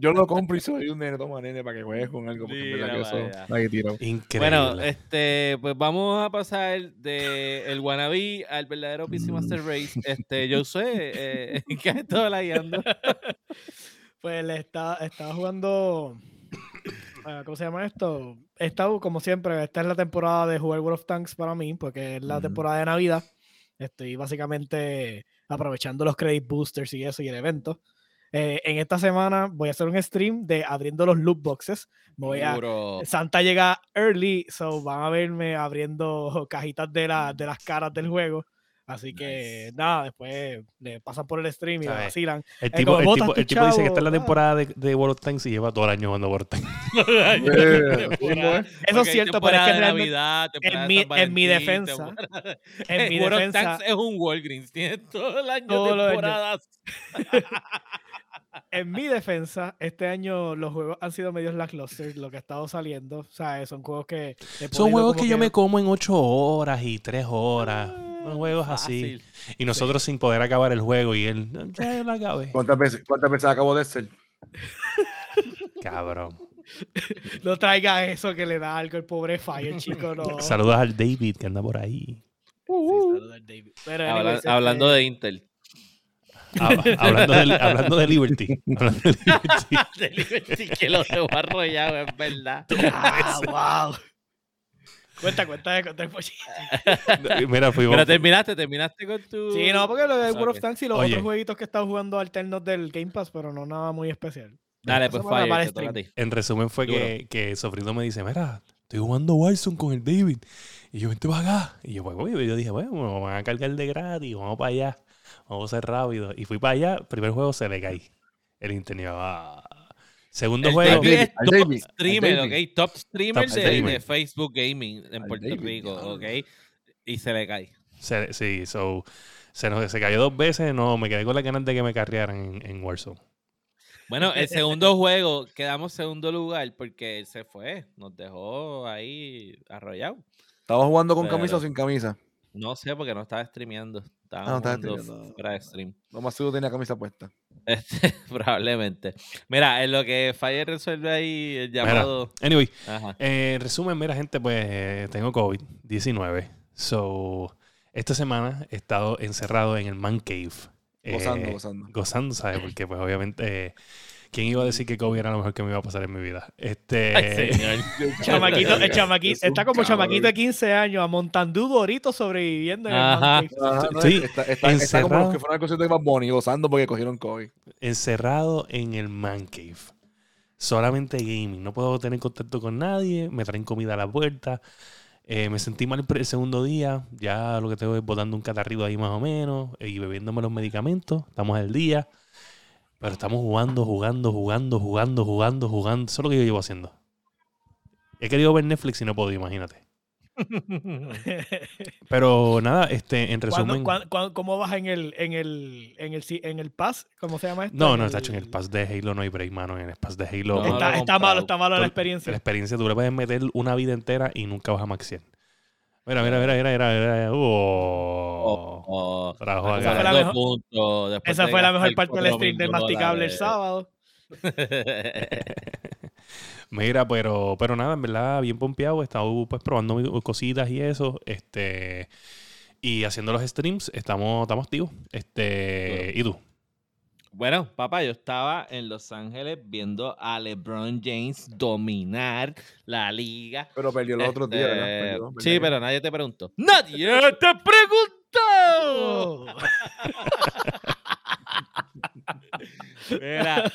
yo lo compro y soy un nene, toma nene, para que juegues con algo. Porque en verdad que eso que tirar. Increíble. Bueno, este, pues vamos a pasar de el wannabe al verdadero PC Master Race. Este, yo sé eh, que has estado guiando. Pues le está, estaba jugando. Ah, ¿Cómo se llama esto? He estado, como siempre, esta es la temporada de jugar World of Tanks para mí, porque es la temporada de Navidad. Estoy básicamente aprovechando los credit boosters y eso y el evento. Eh, en esta semana voy a hacer un stream de abriendo los loot boxes. Me Voy a. Santa llega early, so van a verme abriendo cajitas de, la- de las caras del juego. Así que nada, después le pasan por el stream y ¿Sabes? vacilan. el eh, tipo, como el tipo, tu el tipo dice que está en la temporada de, de World of Tanks y lleva todo el año jugando World of Tanks. Eso es cierto, pero es que Navidad, de mi- en mi defensa, temporada- en mi World of Tanks es un Walgreens, tiene todo el año Todo el año. temporadas. En mi defensa, este año los juegos han sido medios lackluster, lo que ha estado saliendo. O sea, son juegos que. he Son juegos que yo me como en 8 horas y 3 horas. Ah, Son juegos así. Y nosotros sin poder acabar el juego y él, ya lo acabé. ¿Cuántas veces, ¿Cuántas veces acabo de ser? Cabrón. No traiga eso que le da algo el pobre Fire, chico. No. Saludos al David que anda por ahí. Sí, saludos al David. Pero, Habla- anyways, hablando este, de Intel. Hab- hablando, de, hablando de Liberty. Hablando de Liberty. De Liberty, que lo dejó arrollado, es verdad. Ah, wow. Cuenta, cuenta de cuenta el pollito. Mira, fuimos. Pero terminaste, terminaste con tu. Sí, no, porque lo de World of Tanks y los Oye. otros jueguitos que he estado jugando alternos del Game Pass, pero no nada muy especial. Dale, pues Fire, para te. En resumen fue que, que Sofrito me dice, mira, estoy jugando Warzone con el David. Y yo, vente para acá. Y yo, pues, yo dije, bueno, me van a cargar de gratis, vamos para allá. Vamos a ser rápido. Y fui para allá, primer juego se le caí. El internet, ah. Segundo El juego, David top David, streamer, David. ok. Top streamer, Top de, streamer. de Facebook Gaming en Puerto David, Rico, ok. Y se le cae. se- sí, so, se, nos, se cayó dos veces. No, me quedé con las ganas de que me carrearan en, en Warzone. Bueno, el segundo juego quedamos segundo lugar porque él se fue. Nos dejó ahí arrollado. ¿Estabas jugando con Pero- camisa o sin camisa? No sé porque no estaba streameando. Estaba Ah, no jugando fuera de stream. Lo más seguro tenía camisa puesta. Este, probablemente. Mira, en lo que Fire resuelve ahí el llamado. Anyway. Eh, en resumen, mira, gente, pues eh, tengo COVID-19. So, esta semana he estado encerrado en el Man Cave. Gozando, Eh, gozando. Gozando, ¿sabes? Porque, pues, obviamente, eh, ¿quién iba a decir que COVID era lo mejor que me iba a pasar en mi vida? Este. Ay, señor. Chamaquito, el chamaquito, está como chamaquito de cabrón. 15 años, amontando duritos sobreviviendo en el Ajá. Cave. Ajá, no, Sí, está, está- está como encerrado. los que fueron al concierto de Bad Bunny gozando porque cogieron COVID. encerrado en el Man Cave. Solamente gaming. No puedo tener contacto con nadie. Me traen comida a la puerta. Eh, me sentí mal el el segundo día. Ya lo que tengo es botando un catarrido ahí más o menos. eh, y bebiéndome los medicamentos. Estamos al día. Pero estamos jugando, jugando, jugando, jugando, jugando, jugando. Eso es lo que yo llevo haciendo. He querido ver Netflix y no puedo, imagínate. Pero nada, este, en ¿Cuándo- resumen. ¿Cómo vas en el, en el, en el, si- en el pass? ¿Cómo se llama esto? No, no, está hecho en el pass de Halo, no hay break, mano. En el pass de Halo. No, Está, malo, está malo la La experiencia. experiencia, tú le puedes meter una vida entera y nunca vas a maxear. Mira, mira, mira, mira, mira, mira. Oh. Oh, Trabajo oh, acá. Esa fue la mejor- puntos Esa fue la mejor parte del stream del masticable el sábado. Mira, pero, pero nada, en verdad, bien pompeado. He estado pues probando cositas y eso. Este. Y haciendo los streams, estamos, estamos activos. Este. ¿Y tú? Bueno, papá, yo estaba en Los Ángeles viendo a LeBron James dominar la liga. Pero perdió los otros días, ¿verdad? Este, Perdió, sí, pero nadie te preguntó. ¡Nadie te preguntó! Mira,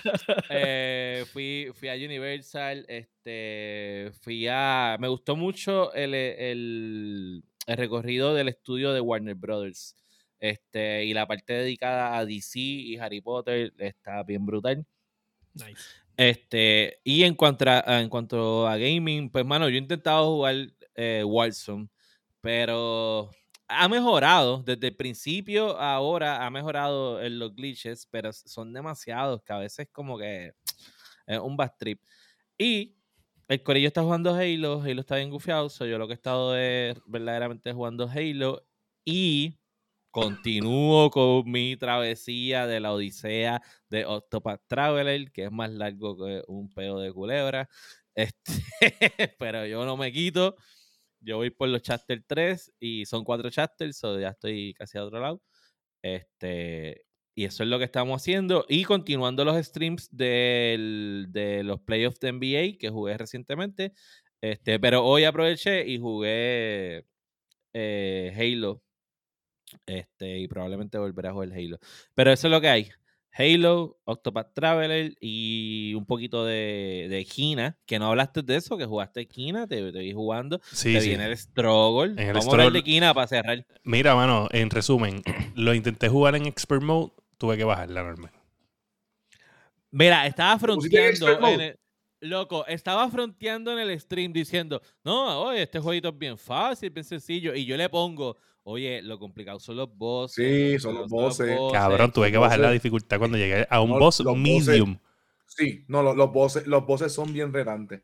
eh, fui, fui a Universal, este, fui a... Me gustó mucho el, el- el recorrido del estudio de Warner Brothers. Este, y la parte dedicada a DC y Harry Potter está bien brutal. Nice. Este, y en cuanto a, en cuanto a gaming, pues mano, yo he intentado jugar eh, Warzone, pero ha mejorado. Desde el principio a ahora ha mejorado en los glitches, pero son demasiados que a veces como que es un bad trip. Y el Corillo está jugando Halo, Halo está bien gufiado, so yo lo que he estado es verdaderamente jugando Halo y continúo con mi travesía de la Odisea de Octopath Traveler, que es más largo que un peo de culebra. Este, pero yo no me quito. Yo voy por los chapter 3 y son cuatro chapters, so ya estoy casi a otro lado. Este, y eso es lo que estamos haciendo. Y continuando los streams del- de los playoffs de NBA que jugué recientemente. Este, pero hoy aproveché y jugué eh, Halo. Este, y probablemente volveré a jugar Halo. Pero eso es lo que hay. Halo, Octopath Traveler y un poquito de, de Kina, que no hablaste de eso, que jugaste Kina, te, te vi jugando. Sí, te sí. viene el Struggle. En el Vamos a hablar de Struggle- Kina para cerrar. Mira, mano, en resumen, lo intenté jugar en Expert Mode, tuve que bajar la norma. Mira, estaba en fronteando en el- Loco, estaba fronteando en el stream diciendo, no, oye, este jueguito es bien fácil, bien sencillo. Y yo le pongo, oye, lo complicado son los bosses. Sí, son los complicado bosses. Cabrón, tuve que bajar la bosses- dificultad cuando llegué a un No, boss los bosses- medium. Sí, no, los, los bosses, los bosses son bien retantes.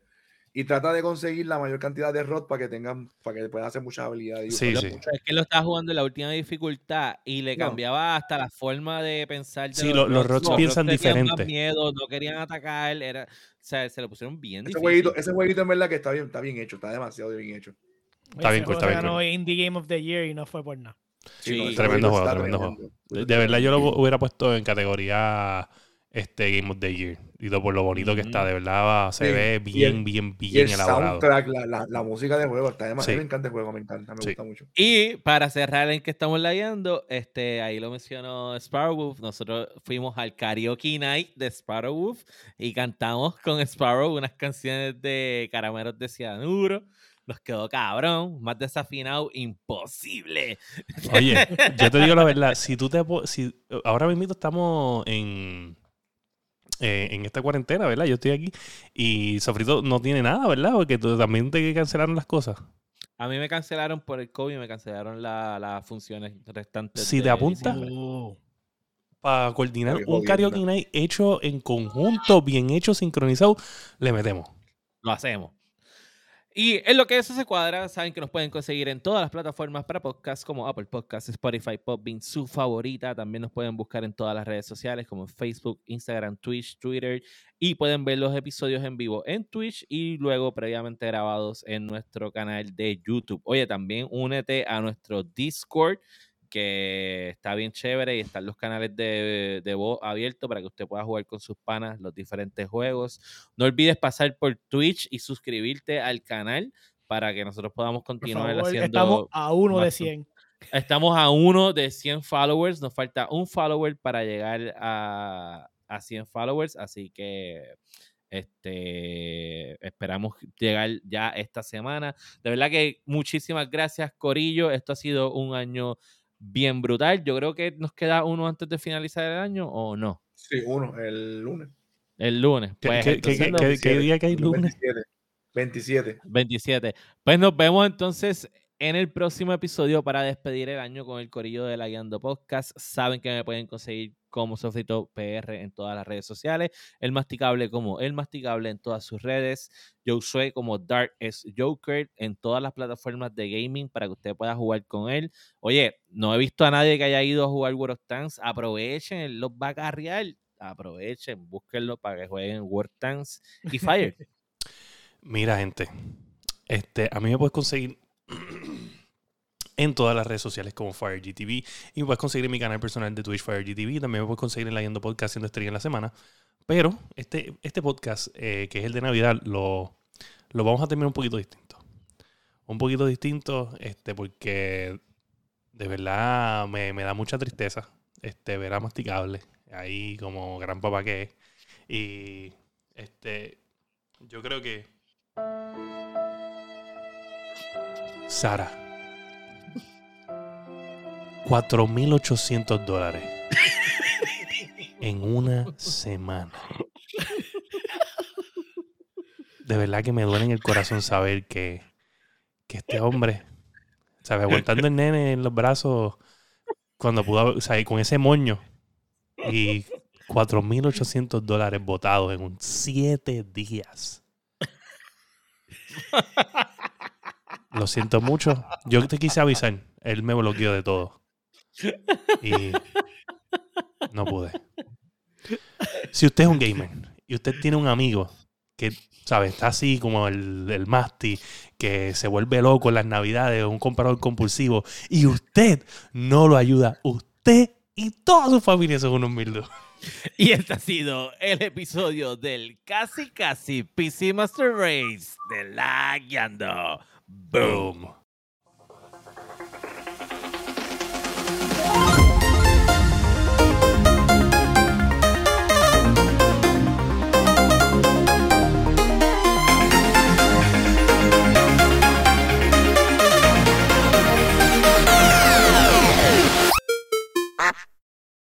Y trata de conseguir la mayor cantidad de rot para que tengan, para que puedan hacer muchas habilidades. y Sí, sí. Es que lo estaba jugando en la última dificultad y le No. cambiaba hasta la forma de pensar. de Sí, lo- los rots rots piensan diferente. miedo, no querían atacar, era, o sea, se lo pusieron bien Ese difícil. jueguito, ese jueguito en verdad que está bien, está bien hecho, está demasiado bien hecho. Está bien cool, está juego bien ganó cool. Indie Game of the Year y no fue por nada. Sí, tremendo juego, tremendo tremendo. De, de verdad, yo lo hubiera puesto en categoría este Game of the Year. Y todo por lo bonito que está, de verdad va- se Sí, ve y bien, el- bien, Y bien el elaborado. soundtrack, la, la, la música de juego, está demasiado. Sí. Me encanta el juego, me encanta, me Sí. gusta mucho. Y para cerrar en que estamos layando, este, ahí lo mencionó Sparrowwolf. Nosotros fuimos al karaoke night de Sparrowwolf y cantamos con Sparrow unas canciones de Caramelos de Cianuro. Nos quedó cabrón, más desafinado, imposible. Oye, yo te digo la verdad, si tú te si ahora mismo estamos en eh, en esta cuarentena, ¿verdad? Yo estoy aquí y Sofrito no tiene nada, ¿verdad? Porque tú- también te cancelaron las cosas. A mí me cancelaron por el COVID, me cancelaron la- las funciones restantes. Si te apuntas- Para coordinar un karaoke night hecho en conjunto, bien hecho, sincronizado, le metemos. lo hacemos. Y en lo que eso se cuadra, saben que nos pueden conseguir en todas las plataformas para podcast como Apple Podcasts, Spotify, Podbean, su favorita. También nos pueden buscar en todas las redes sociales como Facebook, Instagram, Twitch, Twitter. Y pueden ver los episodios en vivo en Twitch y luego previamente grabados en nuestro canal de YouTube. Oye, también únete a nuestro Discord que está bien chévere y están los canales de, de voz abiertos para que usted pueda jugar con sus panas los diferentes juegos. No olvides pasar por Twitch y suscribirte al canal para que nosotros podamos continuar favor, haciendo. estamos a uno de más- 100. Estamos a uno de 100 followers. Nos falta un follower para llegar a, a 100 followers. Así que este, esperamos llegar ya esta semana. De verdad que muchísimas gracias, Corillo. Esto ha sido un año bien brutal. Yo creo que nos queda uno antes de finalizar el año o no. Sí, uno, el lunes. El lunes. ¿Qué, Pues, qué- qué- entonces qué- qué- 27, día que hay lunes? 27. 27. 27. Pues nos vemos entonces en el próximo episodio para despedir el año con el corillo de la Guiando Podcast. Saben que me pueden conseguir como Sofrito PR en todas las redes sociales. El Masticable como El Masticable en todas sus redes. Josué como Dark es Joker en todas las plataformas de gaming para que usted pueda jugar con él. Oye, no he visto a nadie que haya ido a jugar World of Tanks. Aprovechen, los va a. Aprovechen, búsquenlo para que jueguen World Tanks y Fire. Mira, gente, este, a mí me puedes conseguir en todas las redes sociales como FireGTV y puedes conseguir mi canal personal de Twitch FireGTV. También me puedes conseguir en la Yendo Podcast haciendo estrella en la semana. Pero este, este podcast, eh, que es el de Navidad, lo, lo vamos a terminar un poquito distinto. Un poquito distinto, este, porque de verdad me, me da mucha tristeza este, ver a Masticable ahí como gran papá que es. Y este, yo creo que Sara. 4.800 dólares. en una semana. De verdad que me duele en el corazón saber que, que este hombre, ¿sabes? Aguantando el nene en los brazos cuando pudo, o sea, con ese moño y 4.800 dólares botados en un 7 días. Lo siento mucho. Yo te quise avisar. Él me bloqueó de todo. Y no pude. Si usted es un gamer y usted tiene un amigo que, ¿sabe? Está así como el, el Masti, que se vuelve loco en las navidades, un comprador compulsivo, y usted no lo ayuda, usted y toda su familia son unos humildes. Y este ha sido el episodio del casi casi PC Master Race de la Guiando. Boom. Boom.